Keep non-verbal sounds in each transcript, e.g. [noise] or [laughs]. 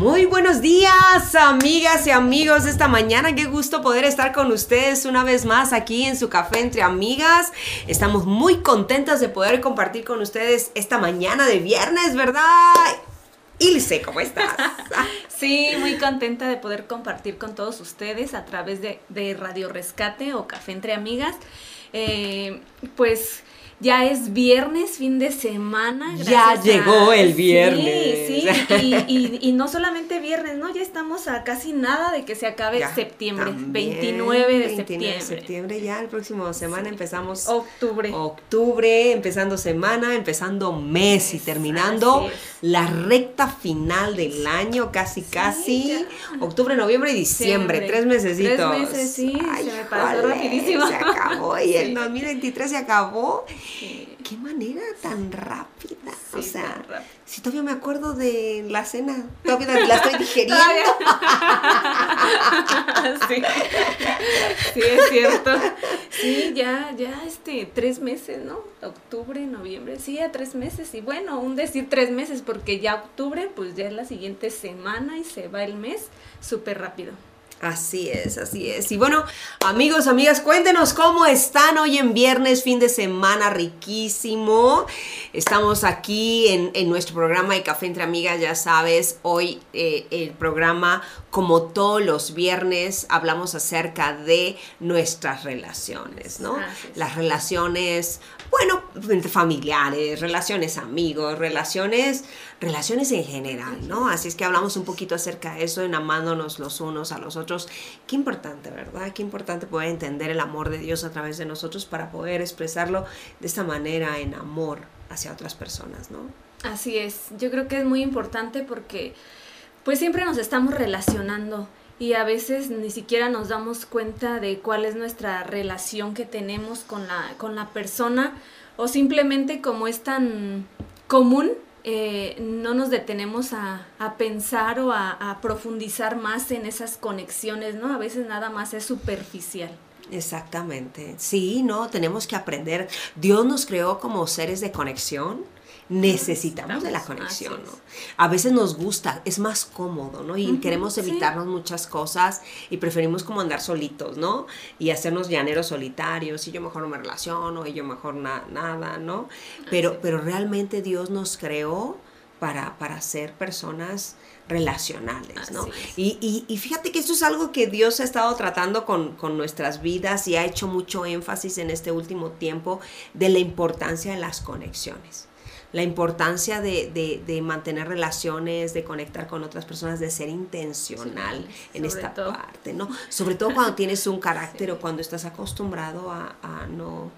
Muy buenos días, amigas y amigos esta mañana. Qué gusto poder estar con ustedes una vez más aquí en su café entre amigas. Estamos muy contentas de poder compartir con ustedes esta mañana de viernes, ¿verdad? Ilse, ¿cómo estás? [laughs] sí, muy contenta de poder compartir con todos ustedes a través de, Radio Rescate o Café entre Amigas. Eh, pues ya es viernes, fin de semana. Ya llegó el viernes. Sí, sí. [laughs] Y, no solamente viernes, ¿no? Ya estamos a casi nada de que se acabe septiembre. 29 de septiembre. septiembre, ya el próximo semana empezamos. Octubre. Octubre, empezando semana, empezando mes y terminando la recta final del año, casi, casi. Octubre, noviembre y diciembre, tres mesecitos. Tres meses, sí, se me pasó rapidísimo. Se acabó y el [laughs] 2023 se acabó. Qué manera tan rápida. o sea, si todavía me acuerdo de la cena, todavía la estoy digeriendo. [laughs] sí. sí, es cierto. Sí, ya, ya, este, tres meses, ¿no? Octubre, noviembre, sí, a tres meses. Y bueno, un decir tres meses, porque ya octubre, pues ya es la siguiente semana y se va el mes súper rápido. Así es, así es. Y bueno, amigos, amigas, cuéntenos cómo están hoy en viernes, fin de semana riquísimo. Estamos aquí en, nuestro programa de Café entre Amigas, ya sabes, hoy eh, el programa, como todos los viernes, hablamos acerca de nuestras relaciones, ¿no? Las relaciones bueno, familiares, relaciones amigos, relaciones, relaciones en general, ¿no? Así es que hablamos un poquito acerca de eso, en amándonos los unos a los otros. Qué importante, ¿verdad? Qué importante poder entender el amor de Dios a través de nosotros para poder expresarlo de esta manera en amor hacia otras personas, ¿no? Así es, yo creo que es muy importante porque pues siempre nos estamos relacionando y a veces ni siquiera nos damos cuenta de cuál es nuestra relación que tenemos con la, con la persona o simplemente como es tan común, eh, no nos detenemos a, pensar o a, a, profundizar más en esas conexiones, ¿no? A veces nada más es superficial. Exactamente. Sí, no, tenemos que aprender. Dios nos creó como seres de conexión necesitamos de la conexión, ¿no? A veces nos gusta, es más cómodo, ¿no? Y queremos evitarnos muchas cosas y preferimos como andar solitos, ¿no? Y hacernos llaneros solitarios, y yo mejor no me relaciono, y yo mejor nada, ¿no? Pero, pero realmente Dios nos creó para, para ser personas relacionales, ¿no? Y, y, fíjate que esto es algo que Dios ha estado tratando con, con, nuestras vidas y ha hecho mucho énfasis en este último tiempo de la importancia de las conexiones la importancia de, mantener relaciones, de conectar con otras personas, de ser intencional en esta parte, ¿no? Sobre todo cuando tienes un [laughs] carácter o cuando estás acostumbrado a, no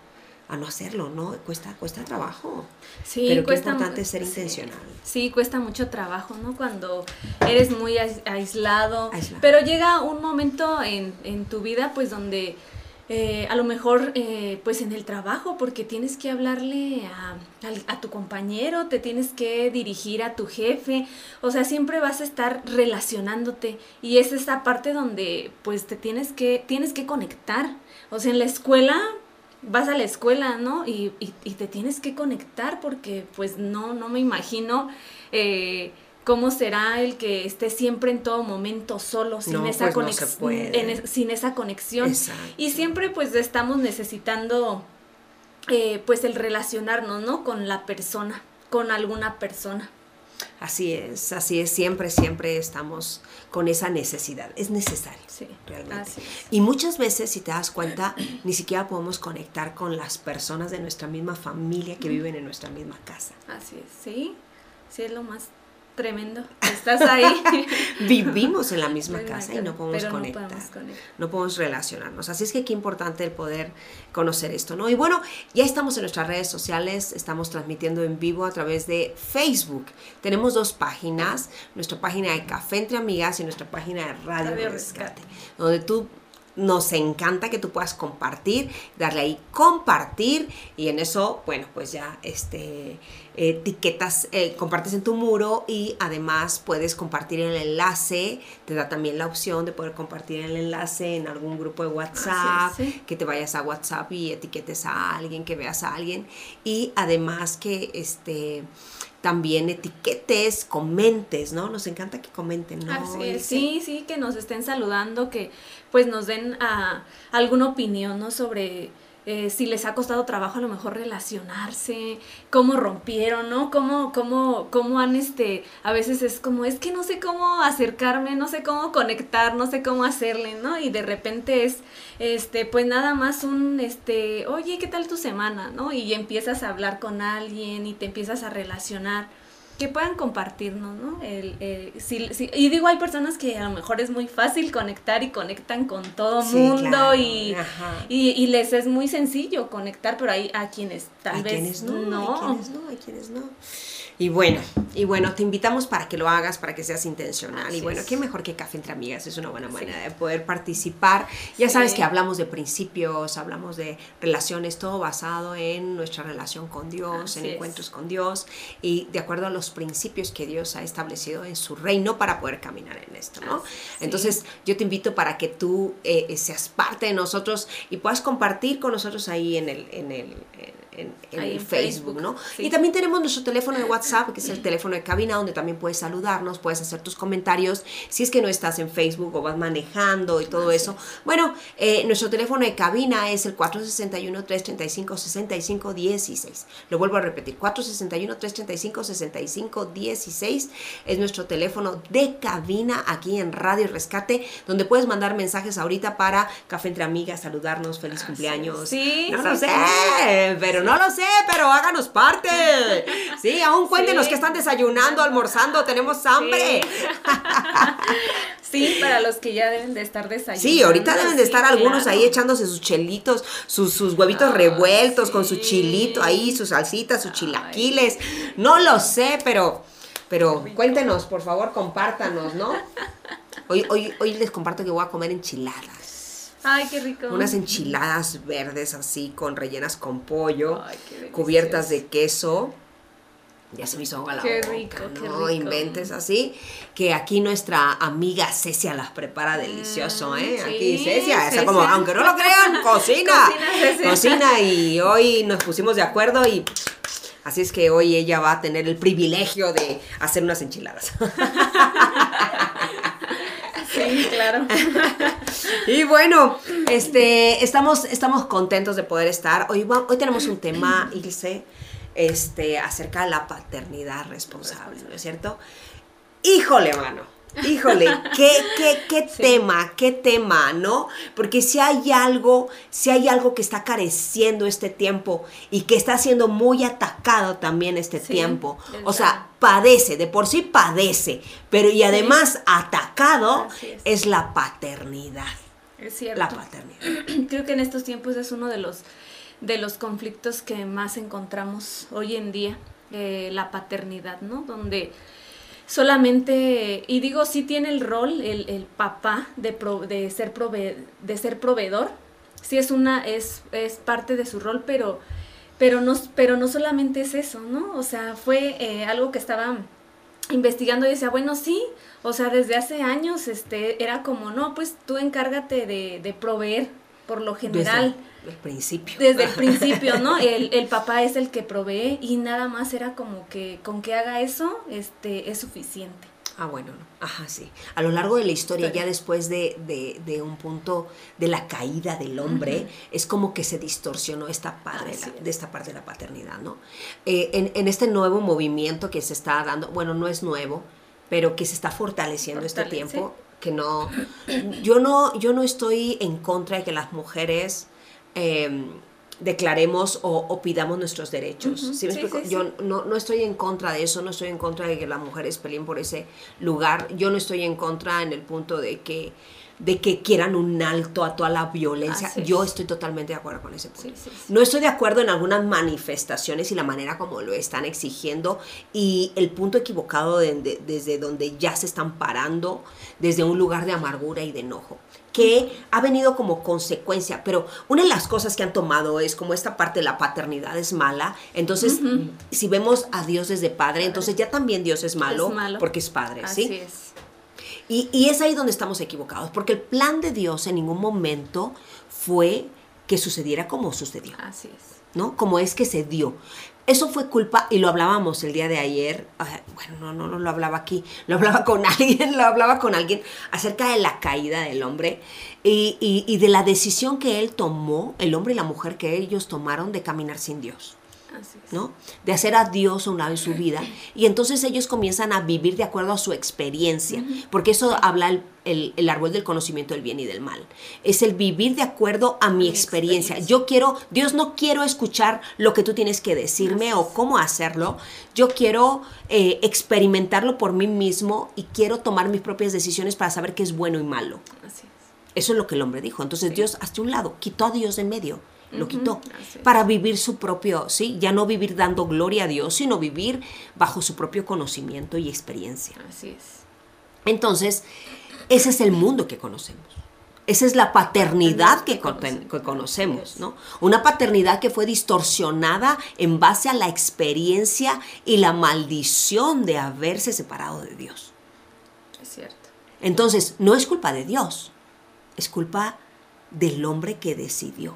a no hacerlo, ¿no? Cuesta, cuesta trabajo. Sí, pero cuesta qué importante ser intencional. Sí, cuesta mucho trabajo, ¿no? Cuando eres muy aislado, Pero llega un momento en, en tu vida, pues, donde eh, a lo mejor eh, pues en el trabajo porque tienes que hablarle a, tu compañero, te tienes que dirigir a tu jefe, o sea, siempre vas a estar relacionándote y es esa parte donde pues te tienes que, tienes que conectar, o sea, en la escuela vas a la escuela, ¿no? Y, y, te tienes que conectar porque pues no, no me imagino. Eh, ¿Cómo será el que esté siempre en todo momento solo, sin, esa, pues sin esa conexión? Y siempre pues estamos necesitando eh, pues el relacionarnos, ¿no? Con la persona. con alguna persona. Así es, así es, siempre, siempre estamos con esa necesidad, es necesario, sí, realmente. Y muchas veces, si te das cuenta, [clears throat] ni siquiera podemos conectar con las personas de nuestra misma familia que viven en nuestra misma casa. Así es, sí, sí es lo más tremendo. Estás ahí. [laughs] Vivimos en la misma casa y no podemos, conectar, no podemos relacionarnos. Así es que qué importante el poder conocer esto, ¿no? Y bueno, ya estamos en nuestras redes sociales, estamos transmitiendo en vivo a través de Facebook. Tenemos dos páginas, nuestra página de Café Entre Amigas y nuestra página de Radio, Rescate, donde tú nos encanta que tú puedas compartir, darle ahí compartir y en eso, bueno, pues ya este etiquetas, eh, compartes en tu muro y además puedes compartir el enlace, te da también la opción de poder compartir el enlace en algún grupo de WhatsApp, que te vayas a WhatsApp y etiquetes a alguien, que veas a alguien. Y además que este también etiquetes, comentes, ¿no? Nos encanta que comenten, ¿no? sí, sí, que nos estén saludando, que pues nos den a, ah, alguna opinión, ¿no? Sobre eh, si les ha costado trabajo a lo mejor relacionarse, cómo rompieron, ¿no? Cómo, cómo, cómo han, este, a veces es como, es que no sé cómo acercarme, no sé cómo conectar, no sé cómo hacerle, ¿no? Y de repente es, este, pues nada más un, este, oye, ¿qué tal tu semana, ¿no? Y empiezas a hablar con alguien y te empiezas a relacionar que puedan compartirnos, ¿no? El, y digo, hay personas que a lo mejor es muy fácil conectar y conectan con todo mundo y, y, les es muy sencillo conectar, pero hay a quienes tal vez no, no. Hay quienes no, hay quienes no. Y bueno, y bueno, te invitamos para que lo hagas, para que seas intencional. y bueno, qué mejor que Café entre Amigas, es una buena manera de poder participar. Ya sabes que hablamos de principios, hablamos de relaciones, todo basado en nuestra relación con Dios, en encuentros con Dios y de acuerdo a los principios que Dios ha establecido en su reino para poder caminar en esto, ¿no? Entonces, yo te invito para que tú eh, seas parte de nosotros y puedas compartir con nosotros ahí en el, en el, en, el Facebook, ¿no? Y también tenemos nuestro teléfono de WhatsApp, que es el teléfono de cabina, donde también puedes saludarnos, puedes hacer tus comentarios, si es que no estás en Facebook o vas manejando y todo eso. Bueno, eh, nuestro teléfono de cabina es el 461-335-6516. Lo vuelvo a repetir, 461-335-6516 es nuestro teléfono de cabina aquí en Radio Rescate, donde puedes mandar mensajes ahorita para Café Entre Amigas, saludarnos, feliz cumpleaños. Sí, no lo sé, pero no lo sé, pero háganos parte. [laughs] Sí, aún cuéntenos que están desayunando, almorzando, tenemos hambre. [laughs] Sí. para los que ya deben de estar desayunando. Sí, ahorita deben de estar algunos ahí echándose sus chelitos, sus, sus huevitos revueltos con su chilito ahí, sus salsitas, sus chilaquiles. No lo sé, pero, pero cuéntenos, por favor, compártanos, ¿no? Hoy, hoy, hoy les comparto que voy a comer enchiladas. Ay, qué rico. Unas enchiladas verdes así, con rellenas con pollo, cubiertas de queso. Ya se me hizo agua la qué rico, no inventes así. Que aquí nuestra amiga Cecia las prepara delicioso, ¿eh? Mm, aquí Cecia, Cecia. como, aunque no lo crean, [laughs] cocina. cocina, cocina y hoy nos pusimos de acuerdo y así es que hoy ella va a tener el privilegio de hacer unas enchiladas. [laughs] Sí, claro. [laughs] y bueno, este, estamos, estamos contentos de poder estar. Hoy, hoy tenemos un tema, Ilse, este, acerca de la paternidad responsable, ¿no es cierto? Híjole, mano. Híjole, qué, qué, qué [laughs] tema, qué tema, ¿no? Porque si hay algo, si hay algo que está careciendo este tiempo y que está siendo muy atacado también este tiempo. O sea, padece, de por sí padece, pero y además atacado es. la paternidad. Es cierto. La paternidad. [clears throat] Creo que en estos tiempos es uno de los, de los conflictos que más encontramos hoy en día, eh, la paternidad, ¿no? Donde solamente, y digo, sí tiene el rol el, el papá de, de, ser de ser proveedor, sí es una, es, es parte de su rol, pero, pero, no, pero no solamente es eso, ¿no? O sea, fue eh, algo que estaba investigando y decía, bueno, sí, o sea, desde hace años este, era como, no, pues tú encárgate de, de proveer por lo general. Desde el principio. Desde el principio, ¿no? [laughs] El, el, papá es el que provee y nada más era como que con que haga eso este, es suficiente. Ah, bueno, ajá, sí. A lo largo de la historia, ya después de, un punto de la caída del hombre, es como que se distorsionó esta parte, de esta parte de la paternidad, ¿no? Eh, en, este nuevo movimiento que se está dando, bueno, no es nuevo, pero que se está fortaleciendo este tiempo, que no, yo no, yo no estoy en contra de que las mujeres... Em, declaremos o, pidamos nuestros derechos. Yo no, estoy en contra de eso, no estoy en contra de que las mujeres peleen por ese lugar. Yo no estoy en contra en el punto de que de que quieran un alto a toda la violencia. Yo estoy totalmente de acuerdo con ese punto. no estoy de acuerdo en algunas manifestaciones y la manera como lo están exigiendo y el punto equivocado desde donde ya se están parando, desde un lugar de amargura y de enojo que ha venido como consecuencia, pero una de las cosas que han tomado es como esta parte de la paternidad es mala, entonces si vemos a Dios desde padre, entonces ya también Dios es malo, porque es padre, ¿sí? Así es. Y, y es ahí donde estamos equivocados, porque el plan de Dios en ningún momento fue que sucediera como sucedió. Así es. ¿No? Como es que se dio. Eso fue culpa, y lo hablábamos el día de ayer, bueno, no, no, no lo hablaba aquí, lo hablaba con [laughs] alguien, lo hablaba con alguien acerca de la caída del hombre y, y de la decisión que él tomó, el hombre y la mujer que ellos tomaron de caminar sin Dios. ¿No? De hacer a Dios a un lado en su vida. Y entonces ellos comienzan a vivir de acuerdo a su experiencia, porque eso habla el, árbol del conocimiento del bien y del mal. Es el vivir de acuerdo a mi experiencia. Yo quiero, Dios no quiero escuchar lo que tú tienes que decirme o cómo hacerlo. Yo quiero eh, experimentarlo por mí mismo y quiero tomar mis propias decisiones para saber qué es bueno y malo. Eso es lo que el hombre dijo. Entonces Dios, hasta un lado, quitó a Dios en medio lo quitó para vivir su propio, sí, ya no vivir dando gloria a Dios, sino vivir bajo su propio conocimiento y experiencia. Así es. Entonces, ese es el mundo que conocemos. Esa es la paternidad que, conocemos, ¿no? Una paternidad que fue distorsionada en base a la experiencia y la maldición de haberse separado de Dios. Es cierto. Entonces, no es culpa de Dios, es culpa del hombre que decidió.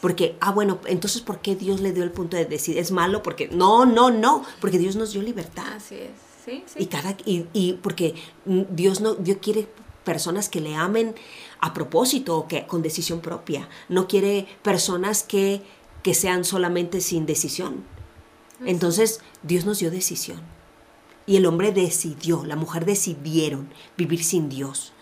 Porque, ah, bueno, entonces, ¿por qué Dios le dio el punto de decir es malo? Porque, no, no, no, porque Dios nos dio libertad. Así es, sí, sí. Y, cada, y, y porque Dios, no, Dios quiere personas que le amen a propósito, que con decisión propia. No quiere personas que, que sean solamente sin decisión. Entonces, Dios nos dio decisión. Y el hombre decidió, la mujer decidieron vivir sin Dios.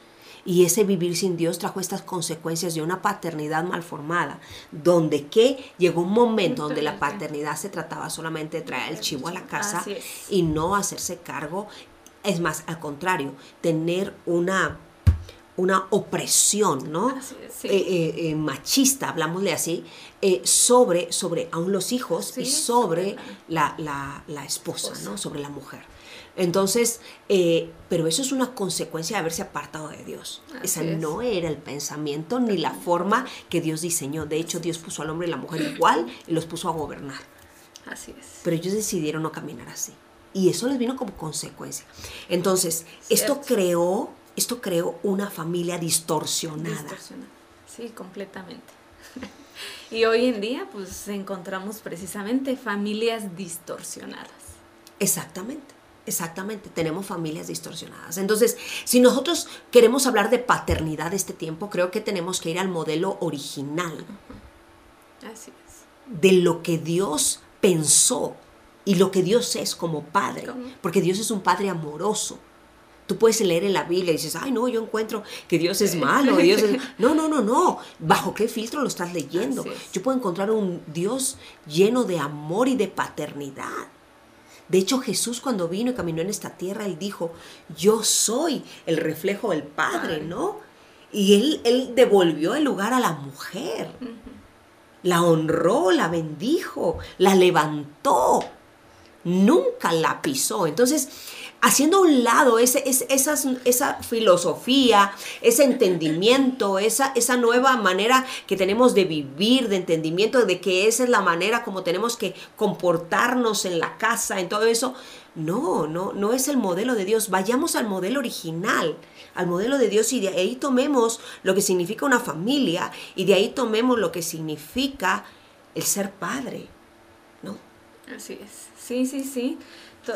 Y ese vivir sin Dios trajo estas consecuencias de una paternidad malformada, donde que llegó un momento donde la paternidad se trataba solamente de traer el chivo a la casa y no hacerse cargo. Es más, al contrario, tener una una opresión, ¿no? Eh, eh, eh, machista, hablámosle así, sobre, sobre aún los hijos y sobre la, la, esposa, ¿no? Sobre la mujer. Entonces, eh, pero eso es una consecuencia de haberse apartado de Dios. Esa no era el pensamiento ni la forma que Dios diseñó. De hecho, Dios puso al hombre y la mujer igual y los puso a gobernar. Así es. Pero ellos decidieron no caminar así. Y eso les vino como consecuencia. Entonces, esto creó, esto creó una familia distorsionada. distorsionada. Sí, completamente. [laughs] y hoy en día, pues encontramos precisamente familias distorsionadas. Exactamente. Exactamente, tenemos familias distorsionadas. Entonces, si nosotros queremos hablar de paternidad este tiempo, creo que tenemos que ir al modelo original. Así es. De lo que Dios pensó y lo que Dios es como padre. Porque Dios es un padre amoroso. Tú puedes leer en la Biblia y dices, ay, no, yo encuentro que Dios es malo. Dios [laughs] No, no, no, no. ¿Bajo qué filtro lo estás leyendo? Yo puedo encontrar un Dios lleno de amor y de paternidad. De hecho, Jesús cuando vino y caminó en esta tierra, él dijo, yo soy el reflejo del Padre, ¿no? Y él, él devolvió el lugar a la mujer. La honró, la bendijo, la levantó. Nunca la pisó. Entonces, haciendo a un lado ese, esa filosofía, ese entendimiento, esa, esa nueva manera que tenemos de vivir, de entendimiento de que esa es la manera como tenemos que comportarnos en la casa, en todo eso. No, no, no es el modelo de Dios. Vayamos al modelo original, al modelo de Dios y de ahí tomemos lo que significa una familia y de ahí tomemos lo que significa el ser padre, ¿no? Así es. Sí, sí, sí.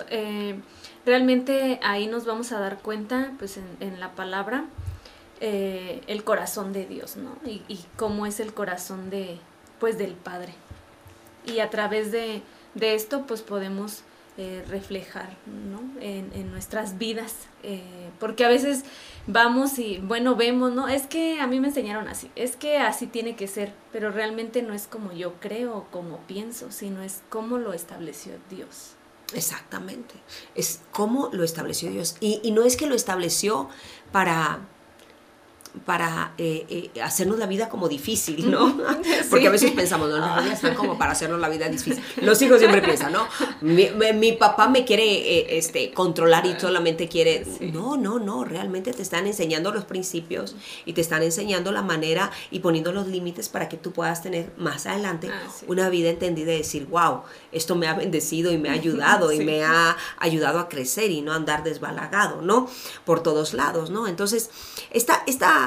Eh, realmente ahí nos vamos a dar cuenta, pues en, la palabra, eh, el corazón de Dios, ¿no? Y, y, cómo es el corazón de, pues, del Padre. Y a través de, de esto, pues podemos eh, reflejar ¿no? en, en, nuestras vidas. Eh, porque a veces vamos y, bueno, vemos, ¿no? Es que a mí me enseñaron así, es que así tiene que ser, pero realmente no es como yo creo o como pienso, sino es como lo estableció Dios. Exactamente, es como lo estableció Dios. Y, y no es que lo estableció para para eh, eh, hacernos la vida como difícil, ¿no? [laughs] Porque a veces pensamos, no, las niñas están como para hacernos la vida difícil. Los hijos siempre piensan, ¿no? Mi, papá me quiere eh, este, controlar y solamente quiere... No, no, no, realmente te están enseñando los principios y te están enseñando la manera y poniendo los límites para que tú puedas tener más adelante ah, una vida entendida y decir, wow, esto me ha bendecido y me ha ayudado [laughs] y me ha ayudado a crecer y no andar desbalagado, ¿no? Por todos lados, ¿no? Entonces, esta... esta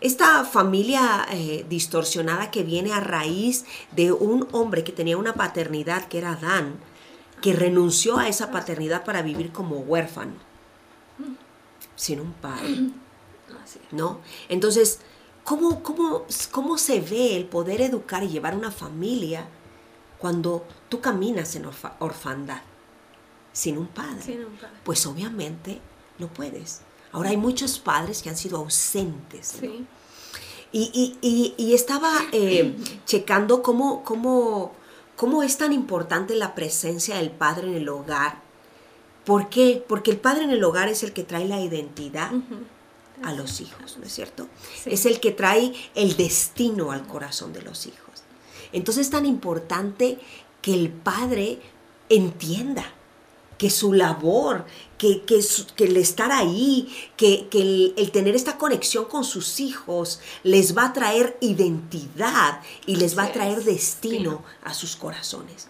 esta, familia eh, distorsionada que viene a raíz de un hombre que tenía una paternidad que era Adán, que renunció a esa paternidad para vivir como huérfano, sin un padre. ¿No? Entonces, ¿cómo, cómo, cómo se ve el poder educar y llevar una familia cuando tú caminas en orfandad? Sin un padre. Pues obviamente no puedes. Ahora hay muchos padres que han sido ausentes. Sí. Y, estaba eh, checando cómo, cómo, cómo es tan importante la presencia del padre en el hogar. ¿Por qué? Porque el padre en el hogar es el que trae la identidad a los hijos, ¿no es cierto? Es el que trae el destino al corazón de los hijos. Entonces es tan importante que el padre entienda que su labor, que, que, el estar ahí, que, el, tener esta conexión con sus hijos les va a traer identidad y les va a traer destino a sus corazones.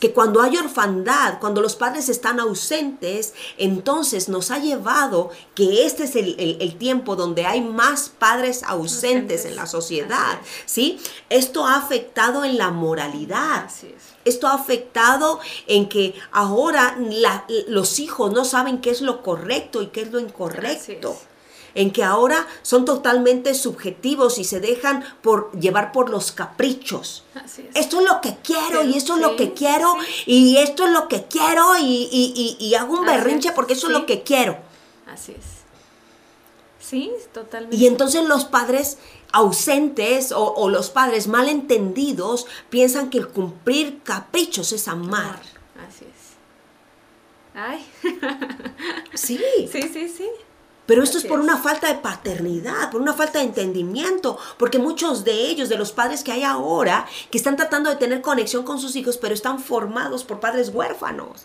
Que cuando hay orfandad, cuando los padres están ausentes, entonces nos ha llevado que este es el, tiempo donde hay más padres ausentes en la sociedad. ¿sí? Esto ha afectado en la moralidad. Esto ha afectado en que ahora los hijos no saben qué es lo correcto y qué es lo incorrecto. En que ahora son totalmente subjetivos y se dejan por llevar por los caprichos. Esto es lo que quiero y esto es lo que quiero y esto es lo que quiero y, hago un berrinche porque eso es lo que quiero. Así es. Sí, totalmente. Y entonces los padres ausentes o, los padres malentendidos piensan que el cumplir caprichos es amar. Ay. sí. Sí, sí, sí. Pero esto es por una falta de paternidad, por una falta de entendimiento, porque muchos de ellos, de los padres que hay ahora, que están tratando de tener conexión con sus hijos, pero están formados por padres huérfanos,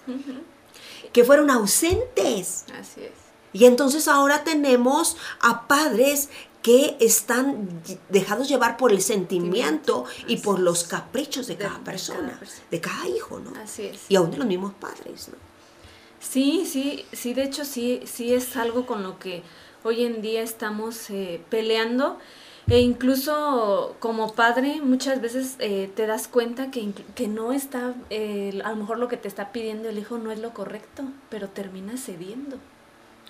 que fueron ausentes. Así es. Y entonces ahora tenemos a padres que están dejados llevar por el sentimiento y por los caprichos de cada persona, de cada hijo, ¿no? Así es. Y aún de los mismos padres, ¿no? Sí, sí, sí, de hecho sí, sí es algo con lo que hoy en día estamos eh, peleando e incluso como padre muchas veces eh, te das cuenta que, que no está, eh, a lo mejor lo que te está pidiendo el hijo no es lo correcto, pero termina cediendo.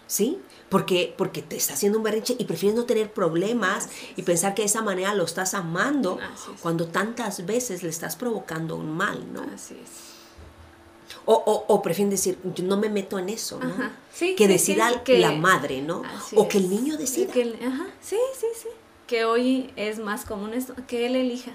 ¿sí? Porque, porque te está haciendo un berrinche y prefieres no tener problemas y pensar que de esa manera lo estás amando cuando tantas veces le estás provocando un mal, ¿no? Así es. O, o, o, prefieren decir, yo no me meto en eso, ¿no? que decida la madre, ¿no? o que el niño decida. ajá. Sí, sí, sí. Que hoy es más común esto, que él elija.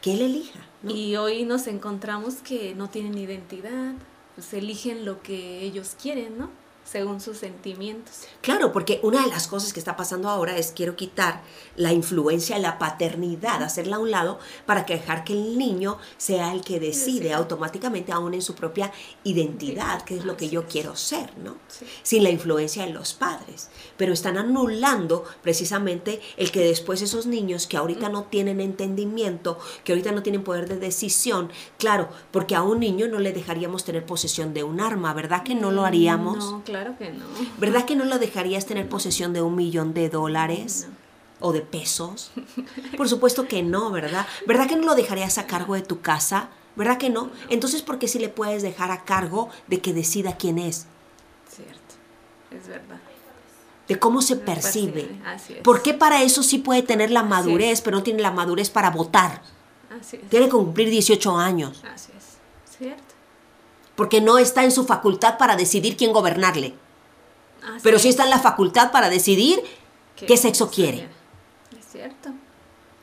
Que él elija. Y hoy nos encontramos que no tienen identidad, pues eligen lo que ellos quieren, ¿no? Según sus sentimientos. Claro, porque una de las cosas que está pasando ahora es quiero quitar la influencia de la paternidad, hacerla a un lado para que dejar que el niño sea el que decide automáticamente aún en su propia identidad, que es lo que yo quiero ser, ¿no? Sin la influencia de los padres. Pero están anulando precisamente el que después esos niños que ahorita no tienen entendimiento, que ahorita no tienen poder de decisión, claro, porque a un niño no le dejaríamos tener posesión de un arma, ¿verdad que no lo haríamos? No, claro Claro que no. ¿Verdad que no lo dejarías tener posesión de un millón de dólares? ¿O de pesos? Por supuesto que no, ¿verdad? ¿Verdad que no lo dejarías a cargo de tu casa ¿Verdad que no? Entonces, ¿por qué si le puedes dejar a cargo de que decida quién es? Cierto, es verdad. De cómo se percibe. Así es. ¿Por qué para eso sí puede tener la madurez, pero no tiene la madurez para votar? Así es. Tiene que cumplir 18 años. Así es. Porque no está en su facultad para decidir quién gobernarle. pero sí está en la facultad para decidir qué, sexo quiere. Es cierto.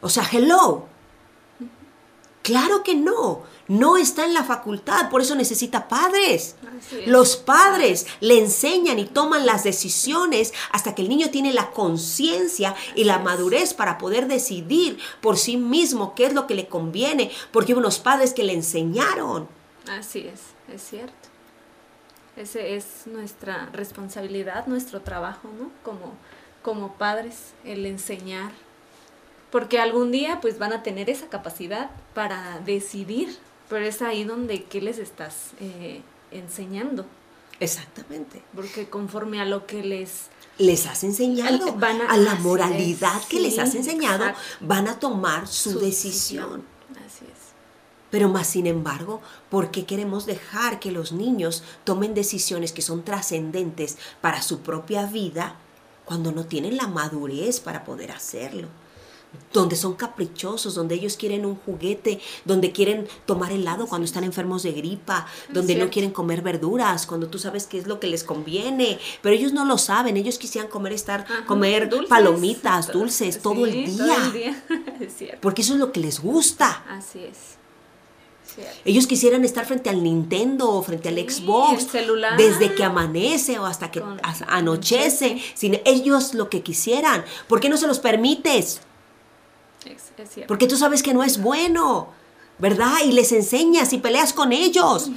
O sea, hello. Claro que no no está en la facultad, por eso necesita padres. Los padres le enseñan y toman las decisiones hasta que el niño tiene la conciencia y la madurez para poder decidir por sí mismo qué es lo que le conviene, porque hay unos padres que le enseñaron. Así es, es cierto. Ese es nuestra responsabilidad, nuestro trabajo, ¿no? Como, como padres, el enseñar. Porque algún día pues van a tener esa capacidad para decidir pero es ahí donde, ¿qué les estás eh, enseñando? Exactamente. Porque conforme a lo que les... Les has enseñado, a, la moralidad que les has enseñado, van a tomar su, decisión. Pero más sin embargo, ¿por qué queremos dejar que los niños tomen decisiones que son trascendentes para su propia vida cuando no tienen la madurez para poder hacerlo? donde son caprichosos, donde ellos quieren un juguete, donde quieren tomar helado cuando están enfermos de gripa, donde no quieren comer verduras, cuando tú sabes qué es lo que les conviene, pero ellos no lo saben, ellos quisieran comer estar comer palomitas, dulces todo el día. [laughs] Porque eso es lo que les gusta. Así es. Ellos quisieran estar frente al Nintendo o frente al Xbox desde que amanece o hasta que anochece, ellos lo que quisieran. ¿Por qué no se los permites? Porque tú sabes que no es bueno, ¿verdad? Y les enseñas y peleas con ellos.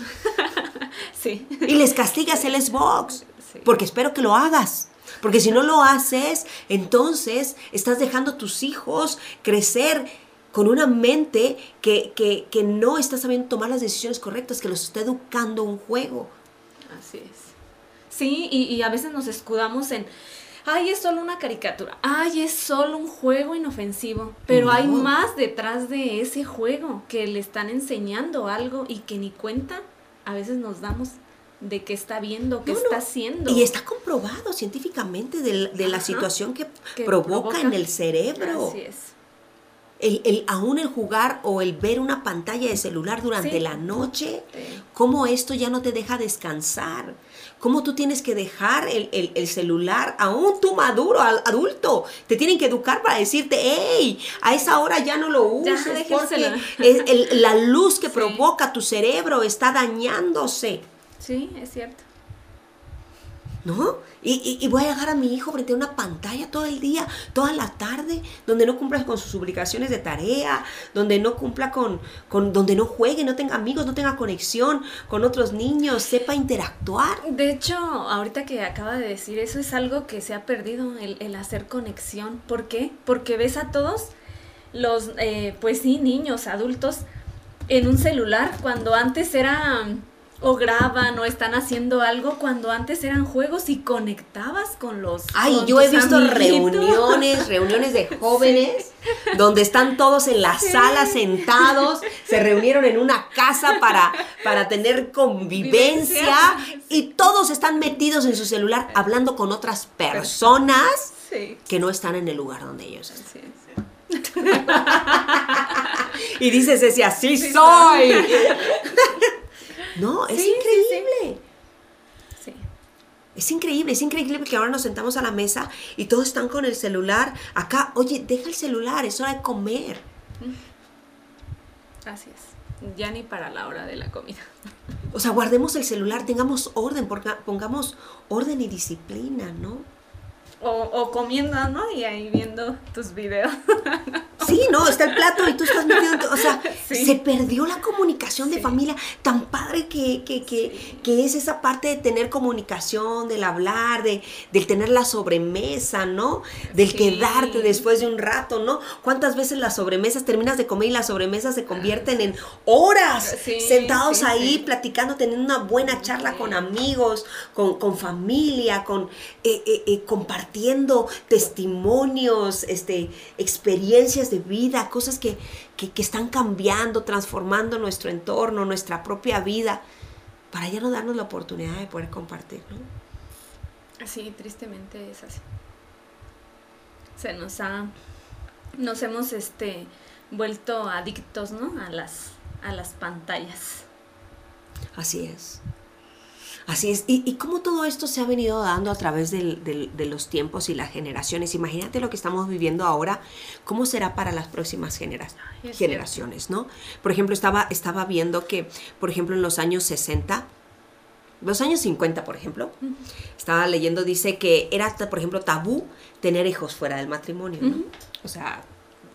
[laughs] sí. Y les castigas el Xbox. Porque espero que lo hagas. Porque si no lo haces, entonces estás dejando a tus hijos crecer con una mente que, que, no está sabiendo tomar las decisiones correctas, que los está educando un juego. Así es. Sí, y a veces nos escudamos en, ay, es solo una caricatura, ay, es solo un juego inofensivo, pero hay más detrás de ese juego que le están enseñando algo y que ni cuenta a veces nos damos de qué está viendo, qué está haciendo. Y está comprobado científicamente de, la situación que, provoca, en el cerebro. Así es. El, el, aún el jugar o el ver una pantalla de celular durante la noche, cómo esto ya no te deja descansar cómo tú tienes que dejar el, celular, aún tú maduro, adulto, te tienen que educar para decirte, hey, a esa hora ya no lo uses porque [laughs] la luz que provoca tu cerebro está dañándose. Sí, es cierto. ¿No? Y, voy a dejar a mi hijo frente a una pantalla todo el día, toda la tarde, donde no cumpla con sus obligaciones de tarea, donde no cumpla con, con, donde no juegue, no tenga amigos, no tenga conexión con otros niños, sepa interactuar. De hecho, ahorita que acaba de decir eso, es algo que se ha perdido, el, el hacer conexión. ¿Por qué? Porque ves a todos los, eh, pues sí, niños, adultos, en un celular, cuando antes era o graban o están haciendo algo cuando antes eran juegos y conectabas con los Ay, yo he visto reuniones, reuniones de [laughs] jóvenes donde están todos en la sala sentados, se reunieron en una casa para para tener convivencia y todos están metidos en su celular hablando con otras personas que no están en el lugar donde ellos están. [laughs] y dices ese así soy. No, es increíble. Sí, Es increíble, es increíble que ahora nos sentamos a la mesa y todos están con el celular. Acá, oye, deja el celular, es hora de comer. Así es. Ya ni para la hora de la comida. O sea, guardemos el celular, tengamos orden, pongamos orden y disciplina, ¿no? O, comiendo, ¿no? Y ahí viendo tus videos. [laughs] Sí, no, está el plato y tú estás metiendo, o sea, se perdió la comunicación de familia, tan padre que, que, que, que, es esa parte de tener comunicación, del hablar, de, del tener la sobremesa, ¿no? Del quedarte después de un rato, ¿no? ¿Cuántas veces las sobremesas terminas de comer y las sobremesas se convierten en horas sentados ahí platicando, teniendo una buena charla con amigos, con, con familia, con eh, eh, eh, compartiendo testimonios, este, experiencias de vida, cosas que, que, están cambiando cambiando, transformando nuestro entorno, nuestra propia vida, para ya no darnos la oportunidad de poder compartir, ¿no? Sí, tristemente es así. Se nos ha, nos hemos este, vuelto adictos, ¿no? A las, a las pantallas. Así es. Así es. ¿Y, cómo todo esto se ha venido dando a través de los tiempos y las generaciones? Imagínate lo que estamos viviendo ahora, ¿cómo será para las próximas generaciones, no? Por ejemplo, estaba, estaba viendo que, por ejemplo, en los años 60, los años 50, por ejemplo, estaba leyendo, dice que era, por ejemplo, tabú tener hijos fuera del matrimonio, ¿no? O sea,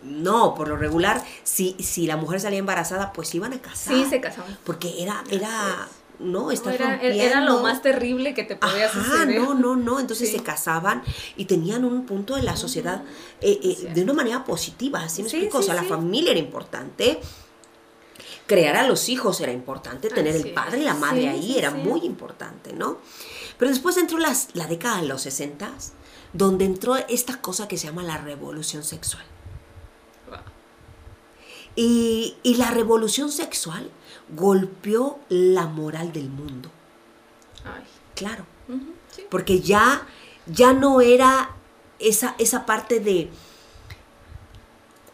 no, por lo regular, si, si la mujer salía embarazada, pues iban a casar. Sí, se casaban. Porque era, era no, era, era, lo más terrible que te podía Ajá, No, no, no. Entonces se casaban y tenían un punto de la sociedad eh, eh, de una manera positiva. ¿Sí me explico? o sea, la familia era importante. Crear a los hijos era importante, tener el padre y la madre ahí era muy importante, ¿no? Pero después entró las, la década de los 60, donde entró esta cosa que se llama la revolución sexual. Y, y la revolución sexual golpeó la moral del mundo. Claro. Porque ya, ya no era esa, esa parte de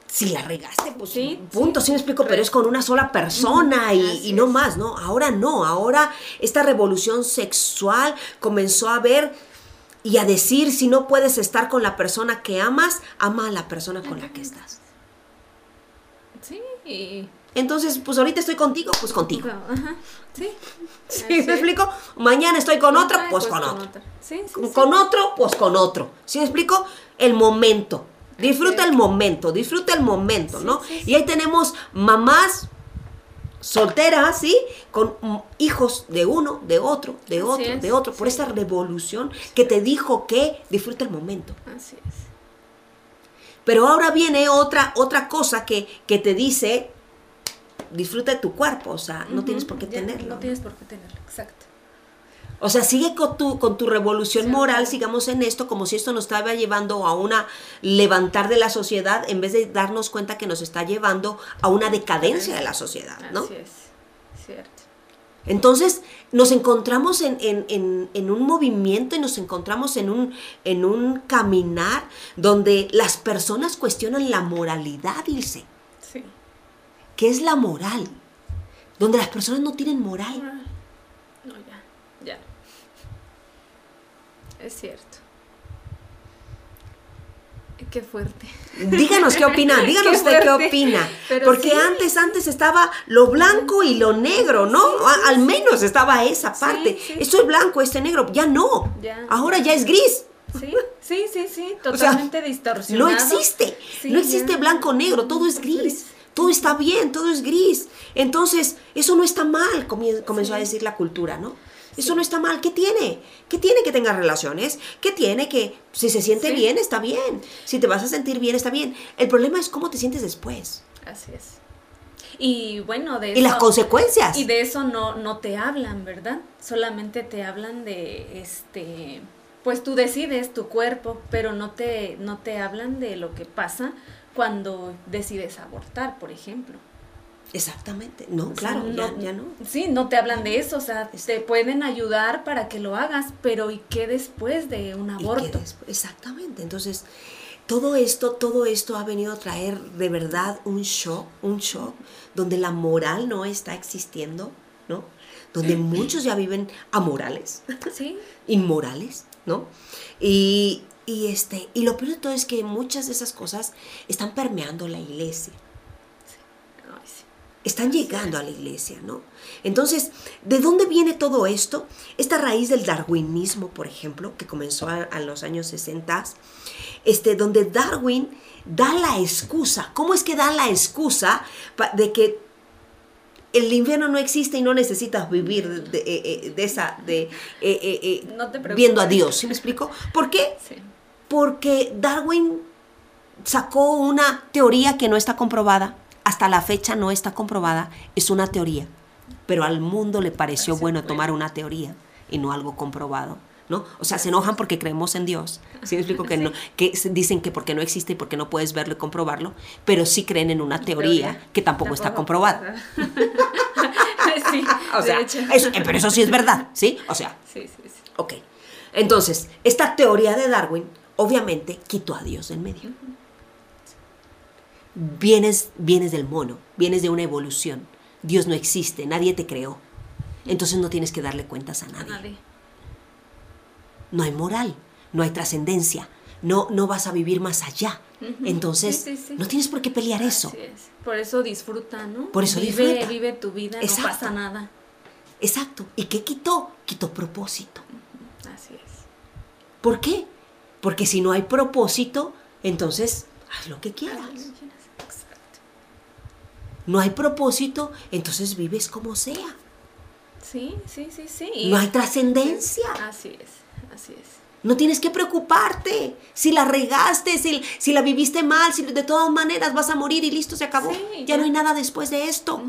si la regaste, pues sí, punto, sí, me explico, pero es con una sola persona y, y, no más, ¿no? Ahora no, ahora esta revolución sexual comenzó a ver y a decir, si no puedes estar con la persona que amas, ama a la persona con la que estás. Sí, entonces, pues ahorita estoy contigo, pues contigo. Ajá. Sí. [laughs] ¿Sí me explico? Mañana estoy con otra, pues, pues, con, otro. Sí, sí, con otro, pues con otro. ¿Sí me explico? El momento. Disfruta el momento, disfruta el momento, ¿no? Y ahí tenemos mamás solteras, ¿sí? Con hijos de uno, de otro, de otro, de otro, por esa revolución que te dijo que disfruta el momento. Así es. Pero ahora viene otra, otra cosa que, que te dice, disfruta de tu cuerpo, o sea, no tienes por qué tenerlo. No tienes por qué tenerlo, exacto. O sea, sigue con tu, con tu revolución moral, sigamos en esto, como si esto nos estaba llevando a una levantar de la sociedad, en vez de darnos cuenta que nos está llevando a una decadencia de la sociedad, ¿no? Así es, cierto. Entonces, nos encontramos en, en, en, un movimiento y nos encontramos en un, en un caminar donde las personas cuestionan la moralidad, Ilse que es la moral, donde las personas no tienen moral. No, ya, ya. Es cierto. Qué fuerte. Díganos qué opina, [laughs] díganos usted qué opina. Porque antes, antes estaba lo blanco y lo negro, ¿no? Al menos estaba esa parte. Esto es blanco, este negro. Ya no. Ahora ya es gris. Sí, [laughs] sí, sí, sí, totalmente distorsionado. No existe, no existe blanco negro, todo es [laughs] gris todo está bien, todo es gris. Entonces, eso no está mal, comenzó a decir la cultura, ¿no? Eso no está mal. ¿Qué tiene? ¿Qué tiene que tenga relaciones? ¿Qué tiene que, si se siente bien, está bien? Si te vas a sentir bien, está bien. El problema es cómo te sientes después. Así es. Y bueno, de Y las consecuencias. Y de eso no, no te hablan, ¿verdad? Solamente te hablan de, este, pues tú decides tu cuerpo, pero no te, no te hablan de lo que pasa cuando decides abortar, por ejemplo. Exactamente, no, claro, ya, no. Sí, no te hablan de eso, o sea, te pueden ayudar para que lo hagas, pero ¿y qué después de un aborto? Exactamente, entonces todo esto, todo esto ha venido a traer de verdad un shock, un shock, donde la moral no está existiendo, ¿no? Donde muchos ya viven amorales, ¿Sí? [laughs] inmorales, ¿no? Y, y, este, y lo peor de todo es que muchas de esas cosas están permeando la iglesia. Están llegando a la iglesia, ¿no? Entonces, ¿de dónde viene todo esto? Esta raíz del darwinismo, por ejemplo, que comenzó a, los años 60, este, donde Darwin da la excusa. ¿Cómo es que da la excusa de que el infierno no existe y no necesitas vivir de, eh, eh, esa, de eh, viendo a Dios? ¿Sí me explico? ¿Por qué? Sí porque Darwin sacó una teoría que no está comprobada, hasta la fecha no está comprobada, es una teoría, pero al mundo le pareció bueno tomar una teoría y no algo comprobado. ¿no? O sea, se enojan porque creemos en Dios. ¿Sí me explico? Que, no, que dicen que porque no existe y porque no puedes verlo y comprobarlo, pero sí creen en una teoría, que tampoco, está comprobada. [laughs] sí, [laughs] o sea, eh, pero eso sí es verdad, ¿sí? O sea, sí, sí, sí. Ok. Entonces, esta teoría de Darwin obviamente quitó a Dios del medio. Vienes, vienes del mono, vienes de una evolución. Dios no existe, nadie te creó. Entonces no tienes que darle cuentas a nadie. No hay moral, no hay trascendencia, no, no vas a vivir más allá. Entonces, no tienes por qué pelear eso. Por eso disfruta, ¿no? Por eso vive, disfruta. Vive tu vida, no pasa nada. Exacto. ¿Y qué quitó? Quitó propósito. Así es. ¿Por qué? Porque si no hay propósito, entonces haz lo que quieras. No hay propósito, entonces vives como sea. Sí, sí, sí, sí. No hay trascendencia. Así es, así es. No tienes que preocuparte. Si la regaste, si, si la viviste mal, si de todas maneras vas a morir y listo, se acabó. ya, no hay nada después de esto.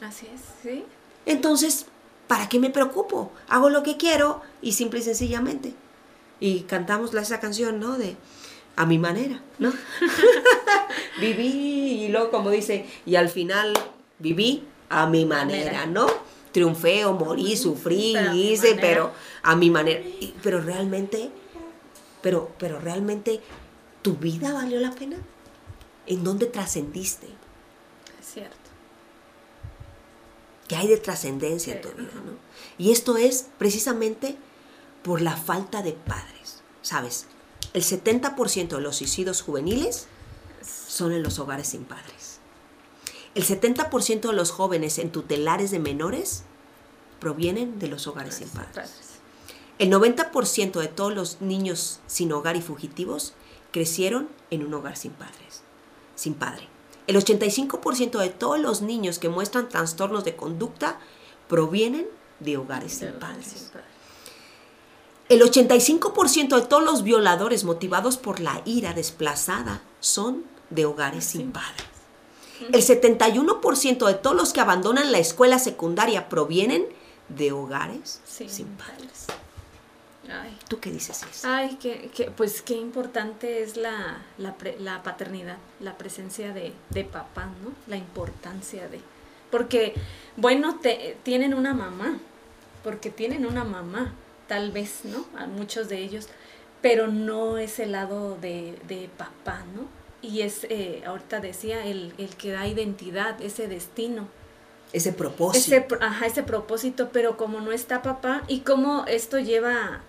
Así es, sí. Entonces, ¿para qué me preocupo? Hago lo que quiero y simple y sencillamente. Y cantamos esa canción, ¿no? De a mi manera, ¿no? [laughs] viví y luego como dice, y al final viví a mi manera, ¿no? Triunfé o morí, sufrí, hice, pero a mi manera. Pero realmente, pero, pero realmente, ¿tu vida valió la pena? ¿En dónde trascendiste? Es cierto. ¿Qué hay de trascendencia en tu vida, no? Y esto es precisamente por la falta de padres, ¿sabes? El 70% de los suicidios juveniles son en los hogares sin padres. El 70% de los jóvenes en tutelares de menores provienen de los hogares sin padres. El 90% de todos los niños sin hogar y fugitivos crecieron en un hogar sin padres, sin padre. El 85% de todos los niños que muestran trastornos de conducta provienen de hogares sin padres. El 85% de todos los violadores motivados por la ira desplazada son de hogares sin padres. El 71% de todos los que abandonan la escuela secundaria provienen de hogares sin padres. ¿Tú qué dices eso? Ay, que, pues qué importante es la, la, paternidad, la presencia de, de, papá, ¿no? La importancia de... Porque, bueno, te, tienen una mamá, porque tienen una mamá, tal vez, ¿no? A muchos de ellos, pero no es el lado de, de papá, ¿no? Y es, eh, ahorita decía, el, el que da identidad, ese destino ese propósito. Ese, ajá, ese propósito, pero como no está papá y como esto lleva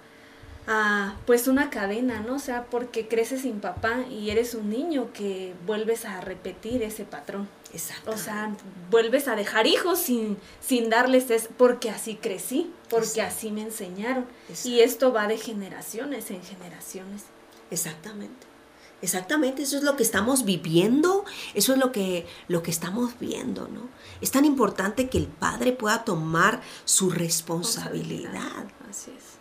a pues una cadena, ¿no? O sea, porque creces sin papá y eres un niño que vuelves a repetir ese patrón. Exacto. O sea, vuelves a dejar hijos sin, sin darles es porque así crecí, porque así me enseñaron. Y esto va de generaciones en generaciones. Exactamente. Exactamente, eso es lo que estamos viviendo, eso es lo que, lo que estamos viendo, ¿no? Es tan importante que el padre pueda tomar su responsabilidad. Así es.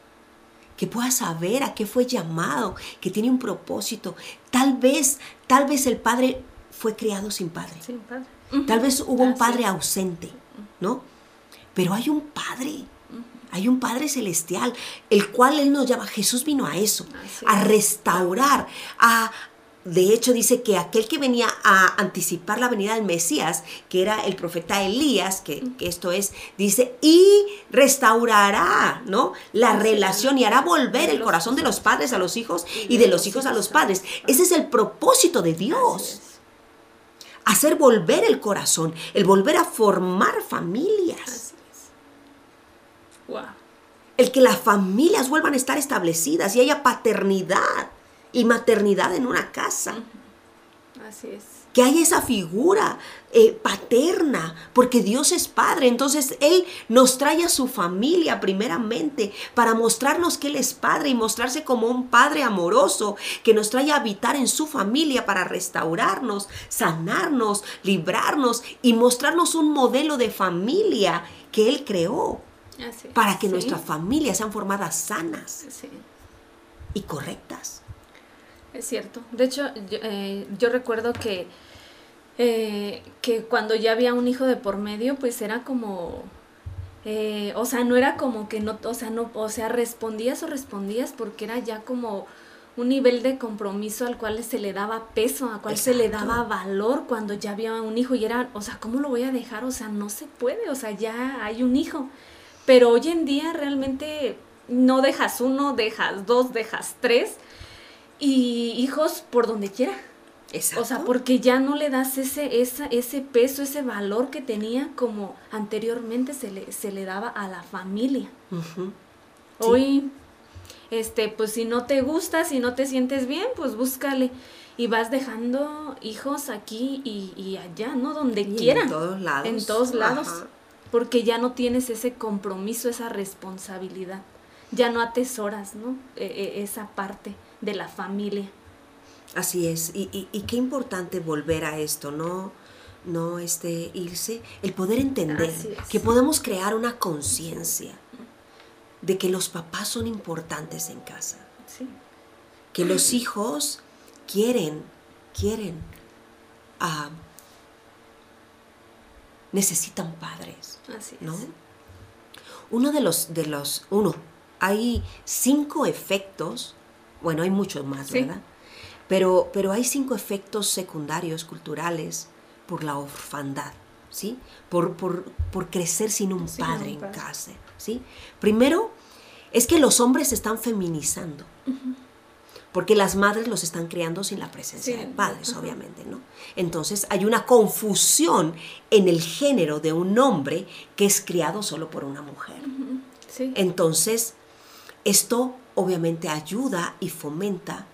Que pueda saber a qué fue llamado, que tiene un propósito. Tal vez, tal vez el padre fue criado sin padre. Sin padre. Tal vez hubo un padre ausente, ¿no? Pero hay un padre. Hay un Padre Celestial, el cual Él nos llama. Jesús vino a eso, a restaurar, a, de hecho, dice que aquel que venía a anticipar la venida del Mesías, que era el profeta Elías, que, esto es, dice, y restaurará, ¿no? La relación y hará volver el corazón de los padres a los hijos y de los hijos a los padres. Ese es el propósito de Dios. Hacer volver el corazón, el volver a formar familias. El que las familias vuelvan a estar establecidas y haya paternidad y maternidad en una casa. Así es. Que haya esa figura eh, paterna, porque Dios es padre. Entonces Él nos trae a su familia primeramente para mostrarnos que Él es padre y mostrarse como un padre amoroso que nos trae a habitar en su familia para restaurarnos, sanarnos, librarnos y mostrarnos un modelo de familia que Él creó. para que nuestras familias sean formadas sanas y correctas. Es cierto. De hecho, yo, eh, recuerdo que, eh, que cuando ya había un hijo de por medio, pues era como eh, o sea, no era como que no, o sea, no, o sea, respondías o respondías porque era ya como un nivel de compromiso al cual se le daba peso, al cual se le daba valor cuando ya había un hijo y era, o sea, ¿cómo lo voy a dejar? O sea, no se puede, o sea, ya hay un hijo. Pero hoy en día realmente no dejas uno, dejas dos, dejas tres y hijos por donde quiera. Exacto. O sea, porque ya no le das ese, ese peso, ese valor que tenía como anteriormente se le, se le daba a la familia. Hoy este, pues si no te gusta, si no te sientes bien, pues búscale. Y vas dejando hijos aquí y, allá, ¿no? Donde quiera. En todos lados. En todos lados. Porque ya no tienes ese compromiso, esa responsabilidad. Ya no atesoras, ¿no? E, e, esa parte de la familia. Así es. Y, y, y, qué importante volver a esto, ¿no? No este, irse. El poder entender que podemos crear una conciencia de que los papás son importantes en casa. Que los hijos quieren, quieren, ah, necesitan padres. ¿no? Uno de los, de los, uno, hay cinco efectos, bueno, hay muchos más, ¿verdad? Pero, pero hay cinco efectos secundarios culturales por la orfandad, ¿sí? Por, por, crecer sin un padre en casa. ¿sí? Primero, es que los hombres se están feminizando. Porque las madres los están criando sin la presencia de padres, obviamente, ¿no? Entonces hay una confusión en el género de un hombre que es criado solo por una mujer. Entonces, esto obviamente ayuda y fomenta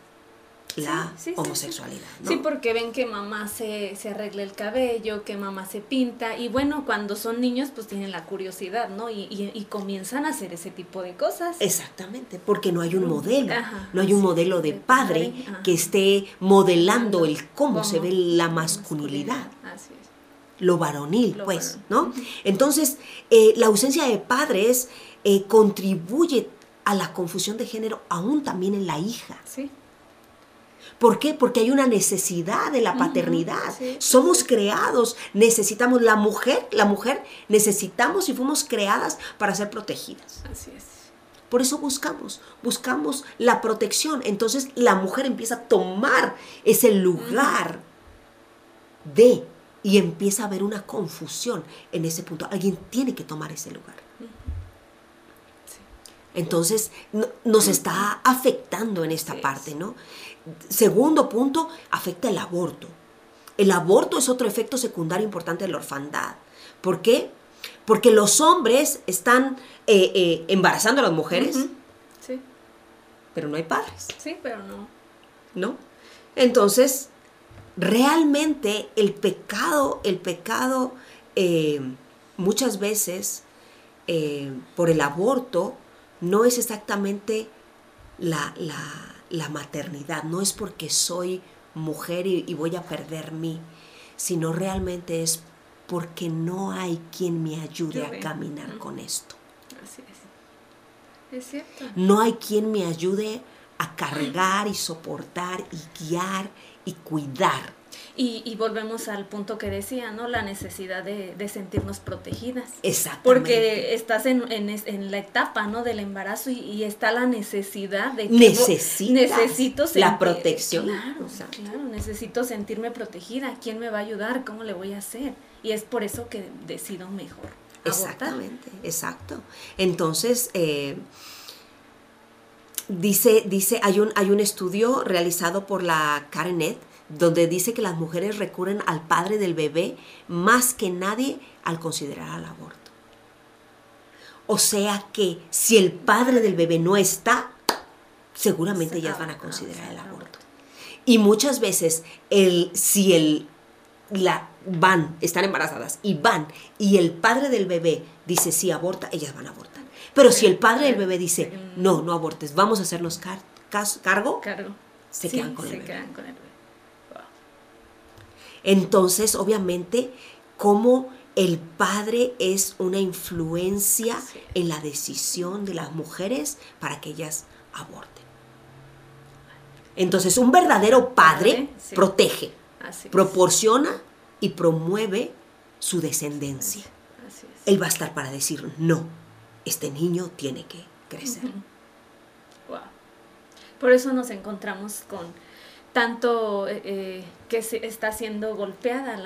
la homosexualidad. Sí, porque ven que mamá se, se arregla el cabello, que mamá se pinta, y bueno, cuando son niños pues tienen la curiosidad, ¿no? Y, y, comienzan a hacer ese tipo de cosas. Exactamente, porque no hay un modelo, no hay un modelo de padre, que esté modelando el cómo, se ve la masculinidad. Así es. Lo varonil, pues, ¿no? Entonces, eh, la ausencia de padres eh, contribuye a la confusión de género aún también en la hija. Sí. ¿Por qué? Porque hay una necesidad de la paternidad. Somos creados, necesitamos la mujer, la mujer necesitamos y fuimos creadas para ser protegidas. Así es. Por eso buscamos, buscamos la protección. Entonces la mujer empieza a tomar ese lugar de y empieza a haber una confusión en ese punto. Alguien tiene que tomar ese lugar. Entonces nos está afectando en esta parte, ¿no? Segundo punto, afecta el aborto. El aborto es otro efecto secundario importante de la orfandad. ¿Por qué? Porque los hombres están eh, eh, embarazando a las mujeres. Sí. Pero no hay padres. Sí, pero no. ¿No? Entonces, realmente el pecado, el pecado eh, muchas veces por el aborto no es exactamente la, la, maternidad, no es porque soy mujer y, voy a perder mí, sino realmente es porque no hay quien me ayude a caminar con esto. Así es. Es cierto. No hay quien me ayude a cargar y soportar y guiar y cuidar y, volvemos al punto que decía, ¿no? La necesidad de, sentirnos protegidas. Exactamente. Porque estás en, en, la etapa, ¿no? Del embarazo y, está la necesidad de... necesito la protección. Claro, claro, necesito sentirme protegida. ¿Quién me va a ayudar? ¿Cómo le voy a hacer? Y es por eso que decido mejor. Exactamente, exacto. Entonces, eh, dice, dice, hay un, hay un estudio realizado por la Karenet donde dice que las mujeres recurren al padre del bebé más que nadie al considerar el aborto. O sea que si el padre del bebé no está, seguramente ellas van a considerar el aborto. Y muchas veces, el, si el, la, van, están embarazadas y van, y el padre del bebé dice sí aborta, ellas van a abortar. Pero si el padre del bebé dice no, no abortes, vamos a hacernos cargo, se, quedan con, el bebé. Entonces, obviamente, como el padre es una influencia en la decisión de las mujeres para que ellas aborten. Entonces, un verdadero padre protege, proporciona y promueve su descendencia. Él va a estar para decir, no, este niño tiene que crecer. Por eso nos encontramos con tanto eh, eh, que se está siendo golpeada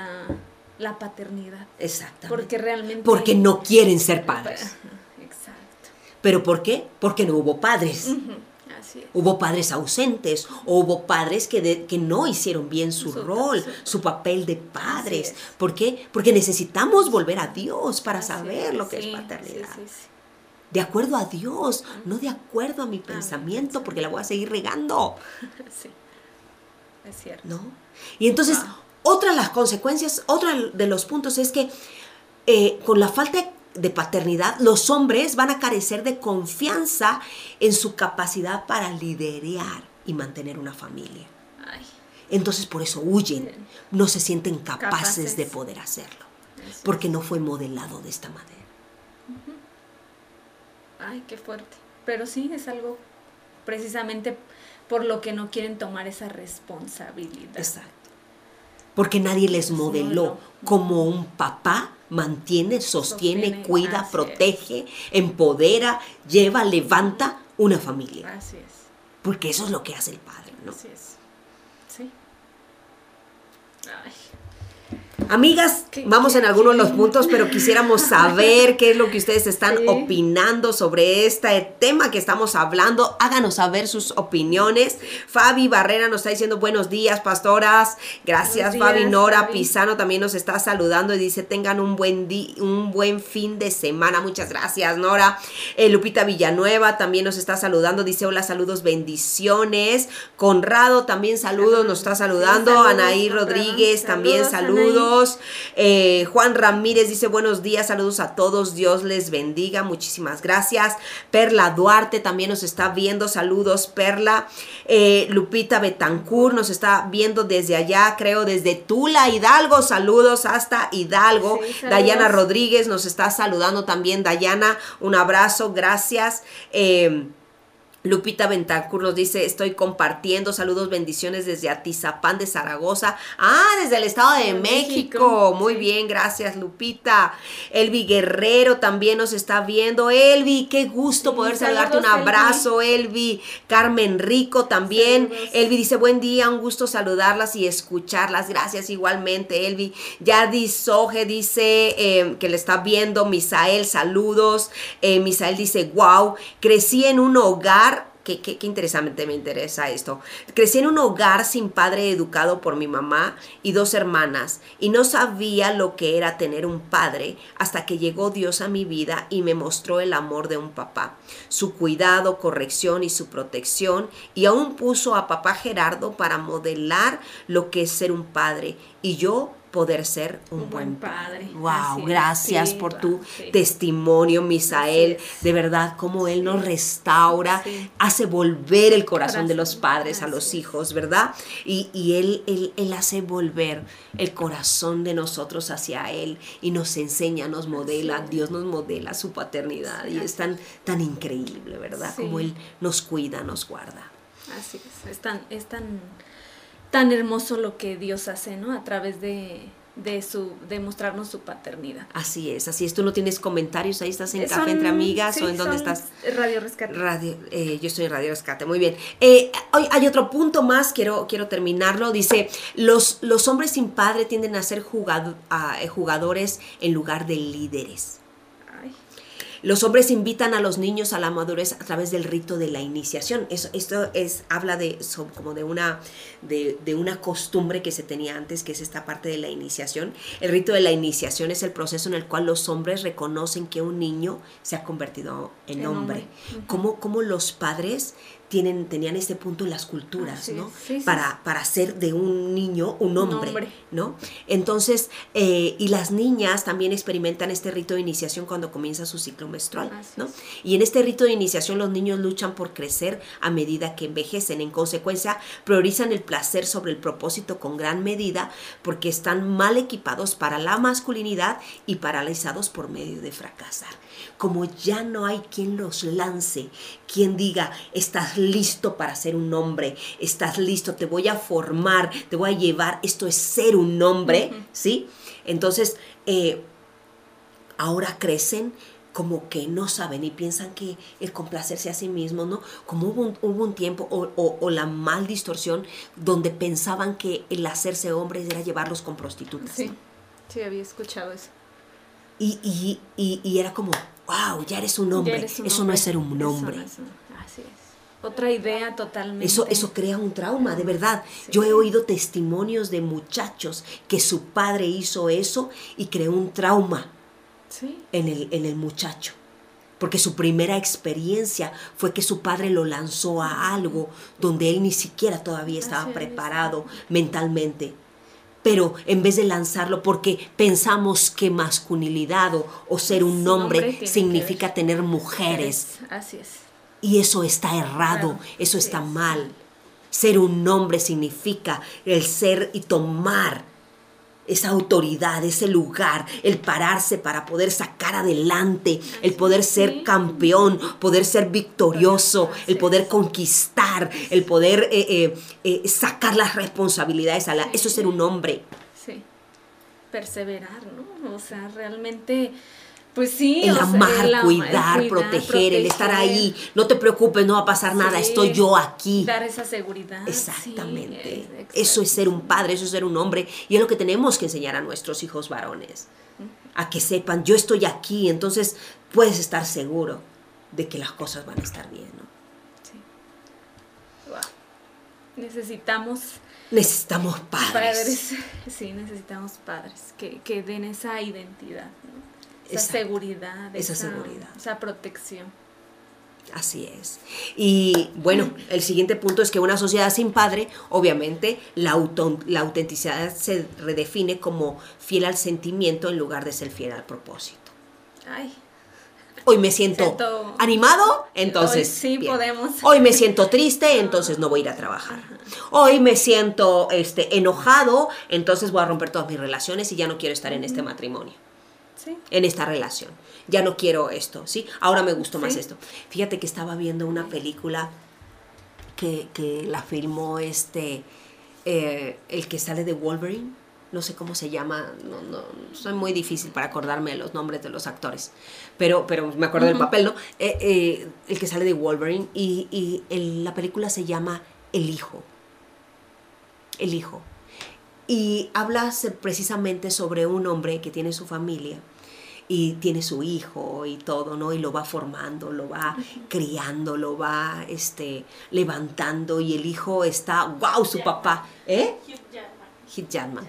la, paternidad. Exacto. Porque realmente... Porque no quieren ser padres. Exacto. ¿Pero por qué? Porque no hubo padres. Así es. Hubo padres ausentes o hubo padres que, que no hicieron bien su, rol, su, papel de padres. ¿Por qué? Porque necesitamos volver a Dios para saber lo que es paternidad. de acuerdo a Dios, no de acuerdo a mi pensamiento, porque la voy a seguir regando. [laughs] Sí. Es cierto. ¿No? Y entonces, otra de las consecuencias, otro de los puntos es que eh, con la falta de paternidad, los hombres van a carecer de confianza en su capacidad para liderar y mantener una familia. Entonces por eso huyen, no se sienten capaces, de poder hacerlo, porque no fue modelado de esta manera. Ay, qué fuerte. Pero sí, es algo precisamente por lo que no quieren tomar esa responsabilidad. Exacto. Porque nadie les modeló como un papá mantiene, sostiene, cuida, protege, empodera, lleva, levanta una familia. Así es. Porque eso es lo que hace el padre, ¿no? Así es. Sí. Ay. Amigas, vamos en algunos de los puntos, pero quisiéramos saber qué es lo que ustedes están opinando sobre este tema que estamos hablando. Háganos saber sus opiniones. Fabi Barrera nos está diciendo buenos días, pastoras. Gracias, Fabi. Nora Pisano también nos está saludando y dice tengan un buen, un buen fin de semana. Muchas gracias, Nora. Eh, Lupita Villanueva también nos está saludando. Dice hola, saludos, bendiciones. Conrado también saludos, nos está saludando. Anaí Rodríguez también saludos. Eh, Juan Ramírez dice buenos días, saludos a todos, Dios les bendiga, muchísimas gracias. Perla Duarte también nos está viendo, saludos Perla. Eh, Lupita Betancourt nos está viendo desde allá, creo desde Tula, Hidalgo, saludos hasta Hidalgo. Dayana Rodríguez nos está saludando también, Dayana, un abrazo, gracias. Eh, Lupita Bentancur nos dice, estoy compartiendo, saludos, bendiciones desde Atizapán de Zaragoza. Ah, desde el Estado de México. Muy bien, gracias Lupita. Elvi Guerrero también nos está viendo. Elvi, qué gusto poder saludarte. Un abrazo, Elvi. Carmen Rico también. Elvi dice, buen día, un gusto saludarlas y escucharlas. Gracias igualmente, Elvi. Yadi Soje dice eh, que le está viendo. Misael, saludos. Eh, Misael dice, wow, crecí en un hogar Qué, qué, interesante me interesa esto. Crecí en un hogar sin padre educado por mi mamá y dos hermanas y no sabía lo que era tener un padre hasta que llegó Dios a mi vida y me mostró el amor de un papá, su cuidado, corrección y su protección y aún puso a papá Gerardo para modelar lo que es ser un padre y yo poder ser un, buen, padre. Wow, gracias por tu testimonio, Misael. De verdad, cómo Él nos restaura, hace volver el corazón de los padres a los hijos, ¿verdad? Y, él, él, hace volver el corazón de nosotros hacia Él y nos enseña, nos modela, Dios nos modela su paternidad y es tan, tan increíble, ¿verdad? Como Él nos cuida, nos guarda. Así es, es tan, es tan tan hermoso lo que Dios hace, ¿no? A través de, de su de mostrarnos su paternidad. Así es, así es. Tú no tienes comentarios, ahí estás en Café Entre Amigas o en dónde estás. Radio Rescate. Radio, eh, yo estoy en Radio Rescate, muy bien. Eh, hoy hay otro punto más, quiero, quiero terminarlo. Dice, los, los hombres sin padre tienden a ser a, eh, jugadores en lugar de líderes. Los hombres invitan a los niños a la madurez a través del rito de la iniciación. Eso, esto es, habla de, como de una, de, de, una costumbre que se tenía antes, que es esta parte de la iniciación. El rito de la iniciación es el proceso en el cual los hombres reconocen que un niño se ha convertido en, hombre. como, como los padres tienen, tenían este punto en las culturas, ¿no? para, para hacer de un niño un hombre, ¿no? Entonces, eh, y las niñas también experimentan este rito de iniciación cuando comienza su ciclo menstrual, ¿no? Y en este rito de iniciación los niños luchan por crecer a medida que envejecen. En consecuencia, priorizan el placer sobre el propósito con gran medida porque están mal equipados para la masculinidad y paralizados por medio de fracasar como ya no hay quien los lance, quien diga, estás listo para ser un hombre, estás listo, te voy a formar, te voy a llevar, esto es ser un hombre, ¿sí? Entonces, eh, ahora crecen como que no saben y piensan que el complacerse a sí mismo, ¿no? Como hubo un, hubo un tiempo o, la mal distorsión donde pensaban que el hacerse hombres era llevarlos con prostitutas. Sí, sí, había escuchado eso. Y, era como, wow, ya eres un hombre. eso no es ser un hombre. así es. Otra idea totalmente. Eso, eso crea un trauma, de verdad. Yo he oído testimonios de muchachos que su padre hizo eso y creó un trauma en, el, en el muchacho. Porque su primera experiencia fue que su padre lo lanzó a algo donde él ni siquiera todavía estaba preparado mentalmente. Pero en vez de lanzarlo porque pensamos que masculinidad o, ser un hombre, significa tener mujeres. Así es. Y eso está errado, eso está mal. Ser un hombre significa el ser y tomar esa autoridad, ese lugar, el pararse para poder sacar adelante, el poder ser campeón, poder ser victorioso, el poder conquistar, el poder eh, eh, eh, sacar las responsabilidades a la... Eso es ser un hombre. Sí, perseverar, ¿no? O sea, realmente pues sí. El amar, cuidar, proteger, el estar ahí. No te preocupes, no va a pasar nada, estoy yo aquí. Dar esa seguridad. Exactamente. eso es ser un padre, eso es ser un hombre. Y es lo que tenemos que enseñar a nuestros hijos varones. A que sepan, yo estoy aquí, entonces puedes estar seguro de que las cosas van a estar bien. ¿no? Sí. Wow. Necesitamos necesitamos padres. padres. Sí, necesitamos padres que, que den esa identidad. ¿no? Esa, seguridad, esa, seguridad, esa protección. Así es. Y bueno, el siguiente punto es que una sociedad sin padre, obviamente, la, la autenticidad se redefine como fiel al sentimiento en lugar de ser fiel al propósito. Ay. Hoy me siento, animado, entonces. Hoy sí podemos. Hoy me siento triste, [laughs] entonces no voy a ir a trabajar. Hoy me siento este, enojado, entonces voy a romper todas mis relaciones y ya no quiero estar en este matrimonio en esta relación. Ya no quiero esto, ¿sí? Ahora me gustó más esto. Fíjate que estaba viendo una película que, la filmó este, eh, el que sale de Wolverine. No sé cómo se llama, no, no, soy muy difícil para acordarme de los nombres de los actores, pero, pero me acuerdo del papel, ¿no? Eh, eh, el que sale de Wolverine y, y la película se llama El Hijo. El Hijo y habla precisamente sobre un hombre que tiene su familia y tiene su hijo y todo, ¿no? Y lo va formando, lo va criando, lo va este, levantando y el hijo está, wow, su papá, ¿eh? Hugh Jackman.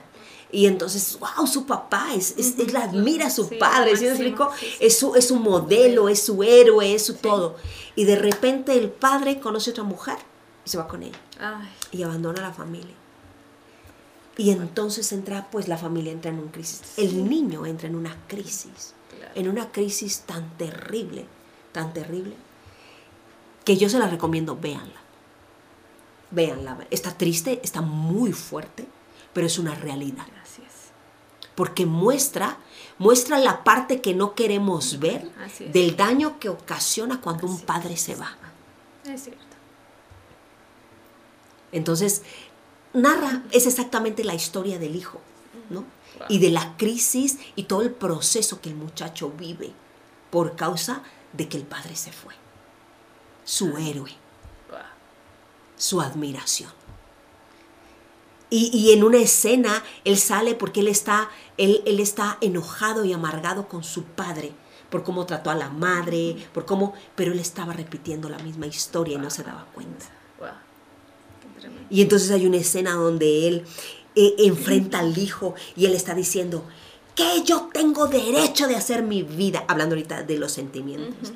Y entonces, wow, su papá, es, es, él admira a su padre, ¿sí me explico? Es su, es su modelo, es su héroe, es su todo. Y de repente el padre conoce a otra mujer y se va con ella. Y abandona a la familia. Y entonces entra, pues la familia entra en una crisis. El niño entra en una crisis, en una crisis tan terrible, tan terrible, que yo se la recomiendo, véanla. Véanla. Está triste, está muy fuerte, pero es una realidad. Gracias. Porque muestra, muestra la parte que no queremos ver del daño que ocasiona cuando un padre se va. Es cierto. Entonces, narra, es exactamente la historia del hijo, ¿no? Y de la crisis y todo el proceso que el muchacho vive por causa de que el padre se fue. Su héroe. Su admiración. Y, en una escena él sale porque él está, él, él está enojado y amargado con su padre por cómo trató a la madre, por cómo, pero él estaba repitiendo la misma historia y no se daba cuenta. Y entonces hay una escena donde él eh, enfrenta al hijo y él está diciendo, que yo tengo derecho de hacer mi vida, hablando ahorita de los sentimientos.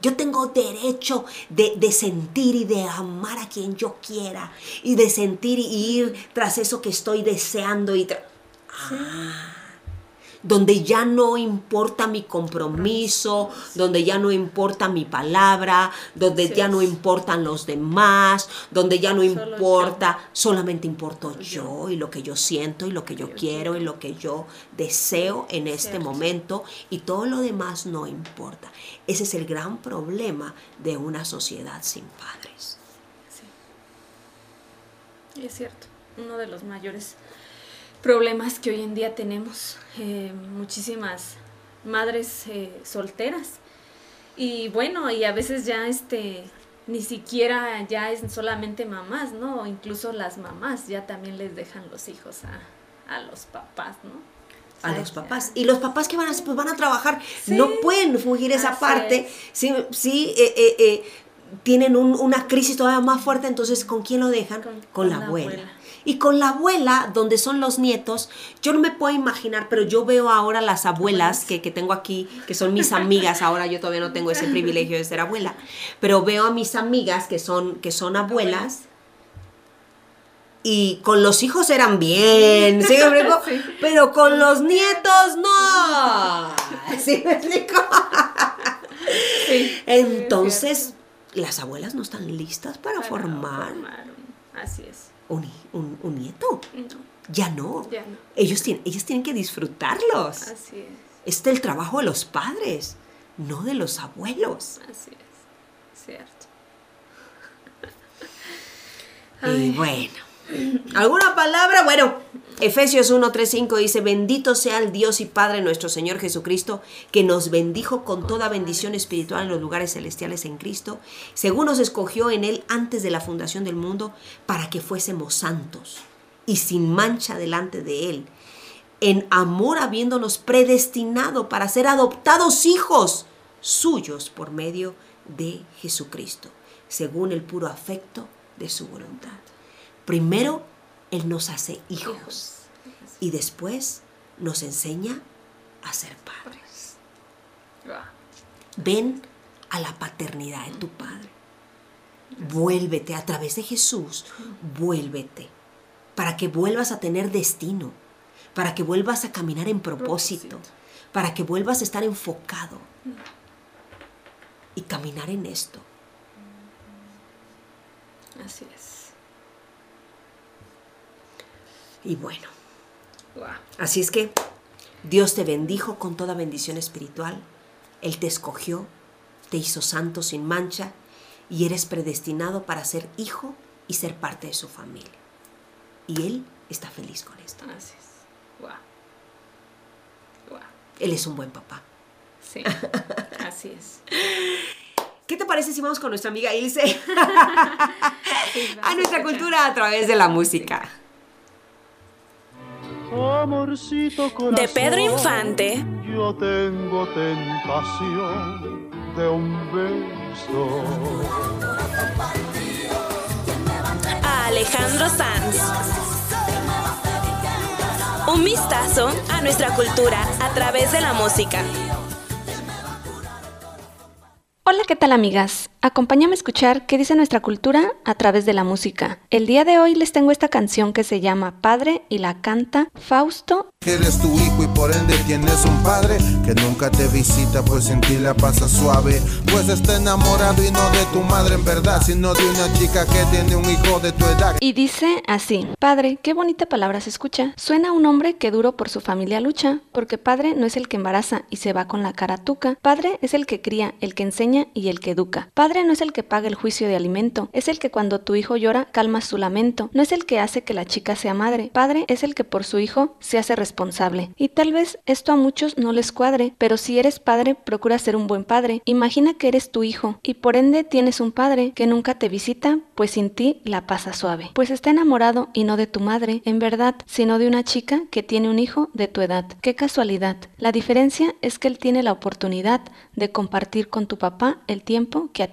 Yo tengo derecho de, sentir y de amar a quien yo quiera y de sentir y ir tras eso que estoy deseando y ah donde ya no importa mi compromiso, donde ya no importa mi palabra, donde ya no importan los demás, donde ya no importa, solamente importo yo y lo que yo siento y lo que yo quiero y lo que yo deseo en este momento y todo lo demás no importa. Ese es el gran problema de una sociedad sin padres. Sí. Es cierto, uno de los mayores problemas que hoy en día tenemos. Eh, muchísimas madres eh, solteras. Y bueno, y a veces ya este ni siquiera ya es solamente mamás, ¿no? Incluso las mamás ya también les dejan los hijos a, a los papás, ¿no? a los papás. Y los papás que van a, pues van a trabajar no pueden fugir esa parte. Sí, sí eh, eh, eh, tienen una crisis todavía más fuerte, entonces ¿con quién lo dejan? Con, la, abuela. Y con la abuela, donde son los nietos, yo no me puedo imaginar, pero yo veo ahora las abuelas que, que tengo aquí, que son mis amigas, ahora yo todavía no tengo ese privilegio de ser abuela, pero veo a mis amigas que son, que son abuelas y con los hijos eran bien, ¿sí me explico? [laughs] Pero con los nietos no. [laughs] ¿Sí me explico? Entonces, las abuelas no están listas para, formar. Así es. Un, un, nieto. Ya no. Ya no. Ellos tienen, ellas tienen que disfrutarlos. Así es. Este es el trabajo de los padres, no de los abuelos. Así es. Cierto. Y bueno. ¿Alguna palabra? Bueno, Efesios 1, 3, 5 dice, bendito sea el Dios y Padre nuestro Señor Jesucristo, que nos bendijo con toda bendición espiritual en los lugares celestiales en Cristo, según nos escogió en Él antes de la fundación del mundo, para que fuésemos santos y sin mancha delante de Él, en amor habiéndonos predestinado para ser adoptados hijos suyos por medio de Jesucristo, según el puro afecto de su voluntad. Primero, Él nos hace hijos. Y después nos enseña a ser padres. Ven a la paternidad de tu Padre. Vuélvete a través de Jesús, vuélvete. Para que vuelvas a tener destino, para que vuelvas a caminar en propósito, para que vuelvas a estar enfocado. Y caminar en esto. Así es. Y bueno, así es que Dios te bendijo con toda bendición espiritual. Él te escogió, te hizo santo sin mancha y eres predestinado para ser hijo y ser parte de su familia. Y Él está feliz con esto. Así es. Él es un buen papá. Sí, así es. ¿Qué te parece si vamos con nuestra amiga Ilse? [laughs] a nuestra cultura a través de la música. De Pedro Infante. Yo tengo tentación de un beso. A Alejandro Sanz. Un vistazo a nuestra cultura a través de la música. Hola, ¿qué tal amigas? Acompáñame a escuchar qué dice nuestra cultura a través de la música. El día de hoy les tengo esta canción que se llama Padre y la canta Fausto. Eres tu hijo y por ende tienes un padre que nunca te visita pues en ti la pasa suave. Pues está enamorado y no de tu madre en verdad, sino de una chica que tiene un hijo de tu edad. Y dice así, Padre, qué bonita palabra se escucha. Suena a un hombre que duro por su familia lucha, porque padre no es el que embaraza y se va con la cara tuca. Padre es el que cría, el que enseña y el que educa. Padre no es el que paga el juicio de alimento, es el que cuando tu hijo llora calma su lamento, no es el que hace que la chica sea madre, padre es el que por su hijo se hace responsable. Y tal vez esto a muchos no les cuadre, pero si eres padre, procura ser un buen padre. Imagina que eres tu hijo y por ende tienes un padre que nunca te visita, pues sin ti la pasa suave. Pues está enamorado y no de tu madre, en verdad, sino de una chica que tiene un hijo de tu edad. Qué casualidad. La diferencia es que él tiene la oportunidad de compartir con tu papá el tiempo que a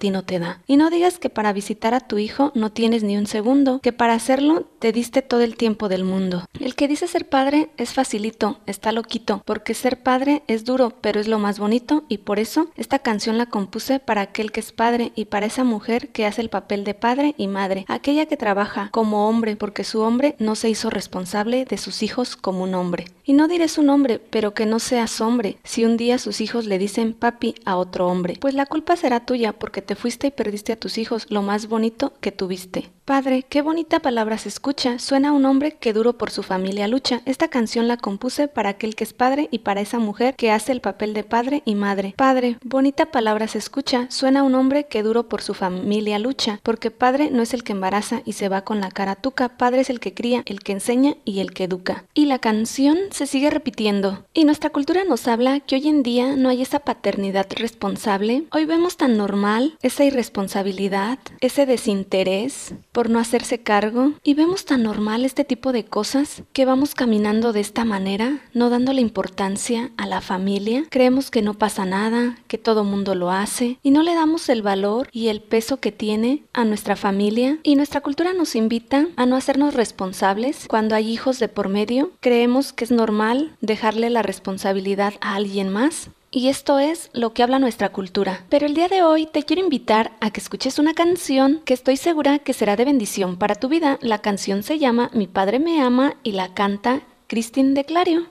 Y no digas que para visitar a tu hijo no tienes ni un segundo, que para hacerlo te diste todo el tiempo del mundo. El que dice ser padre es facilito, está loquito, porque ser padre es duro, pero es lo más bonito y por eso esta canción la compuse para aquel que es padre y para esa mujer que hace el papel de padre y madre, aquella que trabaja como hombre porque su hombre no se hizo responsable de sus hijos como un hombre. Y no diré su nombre, pero que no seas hombre si un día sus hijos le dicen papi a otro hombre, pues la culpa será tuya porque te fuiste y perdiste a tus hijos lo más bonito que tuviste. Padre, qué bonita palabra se escucha. Suena un hombre que duro por su familia lucha. Esta canción la compuse para aquel que es padre y para esa mujer que hace el papel de padre y madre. Padre, bonita palabra se escucha. Suena un hombre que duro por su familia lucha. Porque padre no es el que embaraza y se va con la cara tuca. Padre es el que cría, el que enseña y el que educa. Y la canción se sigue repitiendo y nuestra cultura nos habla que hoy en día no hay esa paternidad responsable. Hoy vemos tan normal esa irresponsabilidad, ese desinterés por no hacerse cargo y vemos tan normal este tipo de cosas que vamos caminando de esta manera, no dándole importancia a la familia. Creemos que no pasa nada, que todo mundo lo hace y no le damos el valor y el peso que tiene a nuestra familia y nuestra cultura nos invita a no hacernos responsables cuando hay hijos de por medio. Creemos que es normal dejarle la responsabilidad a alguien más y esto es lo que habla nuestra cultura. Pero el día de hoy te quiero invitar a que escuches una canción que estoy segura que será de bendición para tu vida. La canción se llama Mi Padre me ama y la canta Christine de Clario.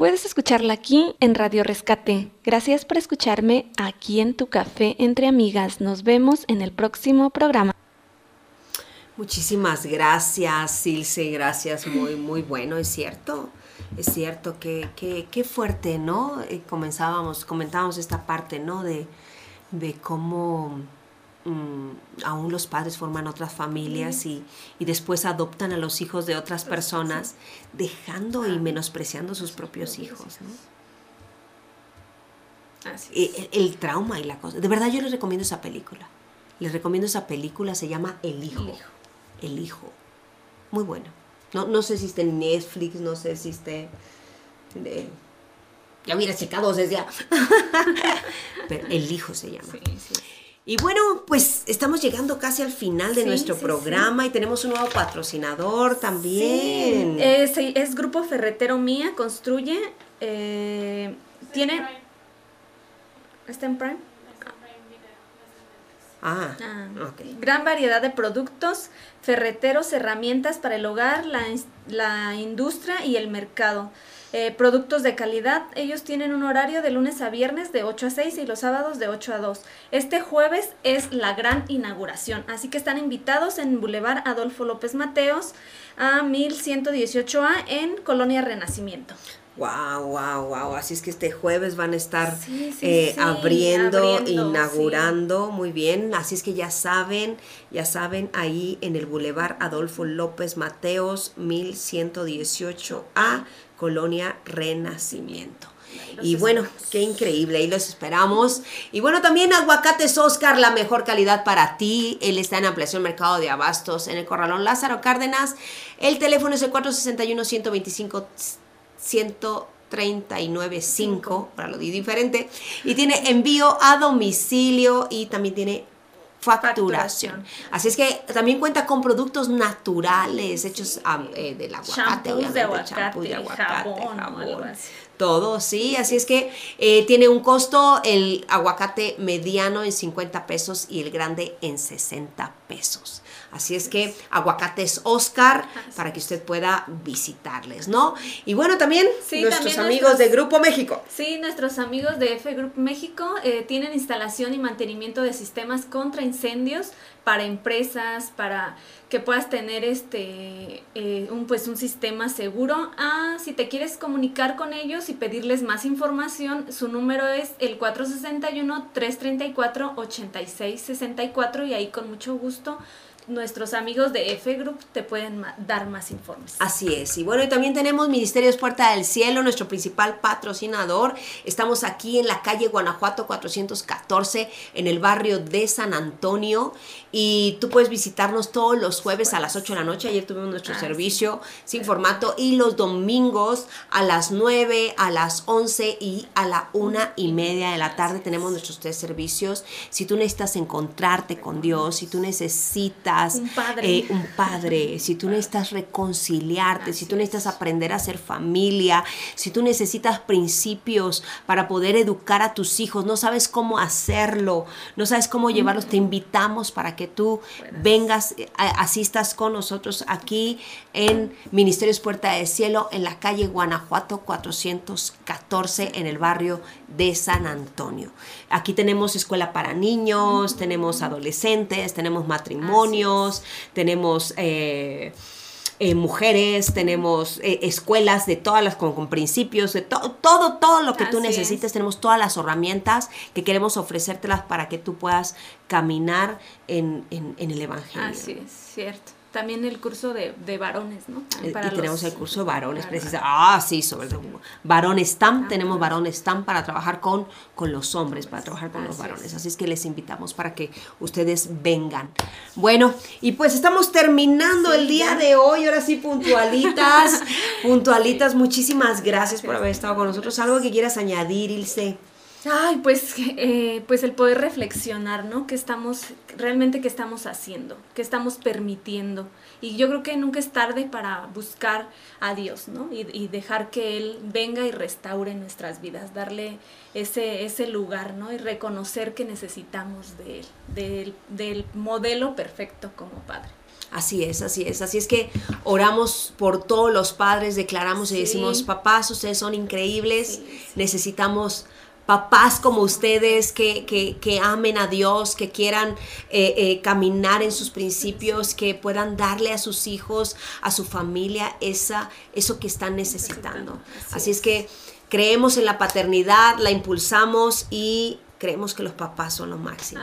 Puedes escucharla aquí en Radio Rescate. Gracias por escucharme aquí en tu café entre amigas. Nos vemos en el próximo programa. Muchísimas gracias, Silce. Gracias, muy, muy bueno, es cierto. Es cierto que, qué fuerte, ¿no? Eh, comenzábamos, comentábamos esta parte, ¿no? De, de cómo Mm, aún los padres forman otras familias y, después adoptan a los hijos de otras personas, dejando y menospreciando sus propios hijos. E, el, trauma y la cosa. De verdad yo les recomiendo esa película. Les recomiendo esa película, se llama El Hijo. El Hijo. Muy bueno. No, no sé si está en Netflix, no sé si está... ya hubiera checado desde ya. [laughs] Pero El Hijo se llama. Sí, sí. Y bueno, pues estamos llegando casi al final de nuestro programa y tenemos un nuevo patrocinador también. Es, es, Grupo Ferretero Mía, construye, eh, tiene... ¿Está en Prime? Ah, ah Gran variedad de productos, ferreteros, herramientas para el hogar, la, la industria y el mercado. Eh, productos de calidad. Ellos tienen un horario de lunes a viernes de 8 a 6 y los sábados de 8 a 2. Este jueves es la gran inauguración, así que están invitados en Boulevard Adolfo López Mateos a 1118A en Colonia Renacimiento. Wow, wow, wow. Así es que este jueves van a estar eh, abriendo, inaugurando. Muy bien. Así es que ya saben, ya saben, ahí en el Boulevard Adolfo López Mateos, 1118A, Colonia Renacimiento. Y bueno, qué increíble, ahí los esperamos. Y bueno, también Aguacates Oscar, la mejor calidad para ti. Él está en ampliación mercado de abastos en el Corralón Lázaro Cárdenas. El teléfono es el 461-125. 139.5, para lo di diferente, y tiene envío a domicilio y también tiene facturación. Así es que también cuenta con productos naturales hechos eh, del aguacate, de aguacate, de aguacate, jabón, todo, sí. Así es que eh, tiene un costo el aguacate mediano en 50 pesos y el grande en 60 pesos. Así es que aguacates Oscar para que usted pueda visitarles, ¿no? Y bueno, también nuestros amigos de Grupo México. Sí, nuestros amigos de F Group México eh, tienen instalación y mantenimiento de sistemas contra incendios para empresas, para que puedas tener este eh, un pues un sistema seguro. Ah, si te quieres comunicar con ellos y pedirles más información, su número es el 461 334 8664 y ahí con mucho gusto nuestros amigos de F Group te pueden dar más informes. Así es. Y bueno, y también tenemos Ministerios Puerta del Cielo, nuestro principal patrocinador. Estamos aquí en la calle Guanajuato 414, en el barrio de San Antonio. Y tú puedes visitarnos todos los jueves a las 8 de la noche. Ayer tuvimos nuestro servicio sin formato. Y los domingos a las 9, a las 11 y a la una y media de la tarde tenemos nuestros tres servicios. Si tú necesitas encontrarte con Dios, si tú necesitas un padre. Eh, un padre, si tú necesitas reconciliarte, si tú necesitas aprender a ser familia, si tú necesitas principios para poder educar a tus hijos, no sabes cómo hacerlo, no sabes cómo llevarlos, te invitamos para que tú vengas, eh, asistas con nosotros aquí en Ministerios Puerta del Cielo, en la calle Guanajuato 414, en el barrio de San Antonio. Aquí tenemos escuela para niños, tenemos adolescentes, tenemos matrimonio tenemos... Eh, eh, mujeres, tenemos eh, escuelas de todas las, con, principios, de todo, todo, todo lo que tú necesites, tenemos todas las herramientas que queremos ofrecértelas para que tú puedas caminar en, en, en el Evangelio. Así es, cierto también el curso de, de varones, ¿no? y tenemos el curso de varones, precisamente. Ah, sí, sobre todo. Varones TAM, ah, tenemos varones TAM para trabajar con, con los hombres, para trabajar con los varones. Así es que les invitamos para que ustedes vengan. Bueno, y pues estamos terminando el día de hoy, ahora sí, puntualitas, [laughs] puntualitas. Muchísimas gracias por haber estado con nosotros. ¿Algo que quieras añadir, Ilse? Ay, pues, eh, pues el poder reflexionar, ¿no? ¿Qué estamos, realmente qué estamos haciendo? ¿Qué estamos permitiendo? Y yo creo que nunca es tarde para buscar a Dios, ¿no? Y, dejar que Él venga y restaure nuestras vidas, darle ese, ese lugar, ¿no? Y reconocer que necesitamos de Él, del, del modelo perfecto como Padre. Así es, así es. Así es que oramos por todos los padres, declaramos y decimos, papás, ustedes son increíbles, necesitamos papás como ustedes que, que, amen a Dios, que quieran eh, eh, caminar en sus principios, que puedan darle a sus hijos, a su familia, esa, eso que están necesitando. Así, es que creemos en la paternidad, la impulsamos y creemos que los papás son lo máximo.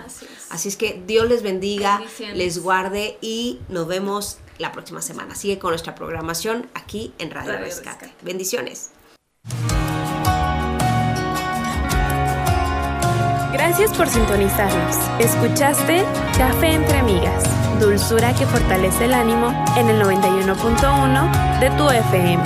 Así es, que Dios les bendiga, les guarde y nos vemos la próxima semana. Sigue con nuestra programación aquí en Radio, Rescate. Bendiciones. Gracias por sintonizarnos. Escuchaste Café entre Amigas, dulzura que fortalece el ánimo en el 91.1 de tu FM.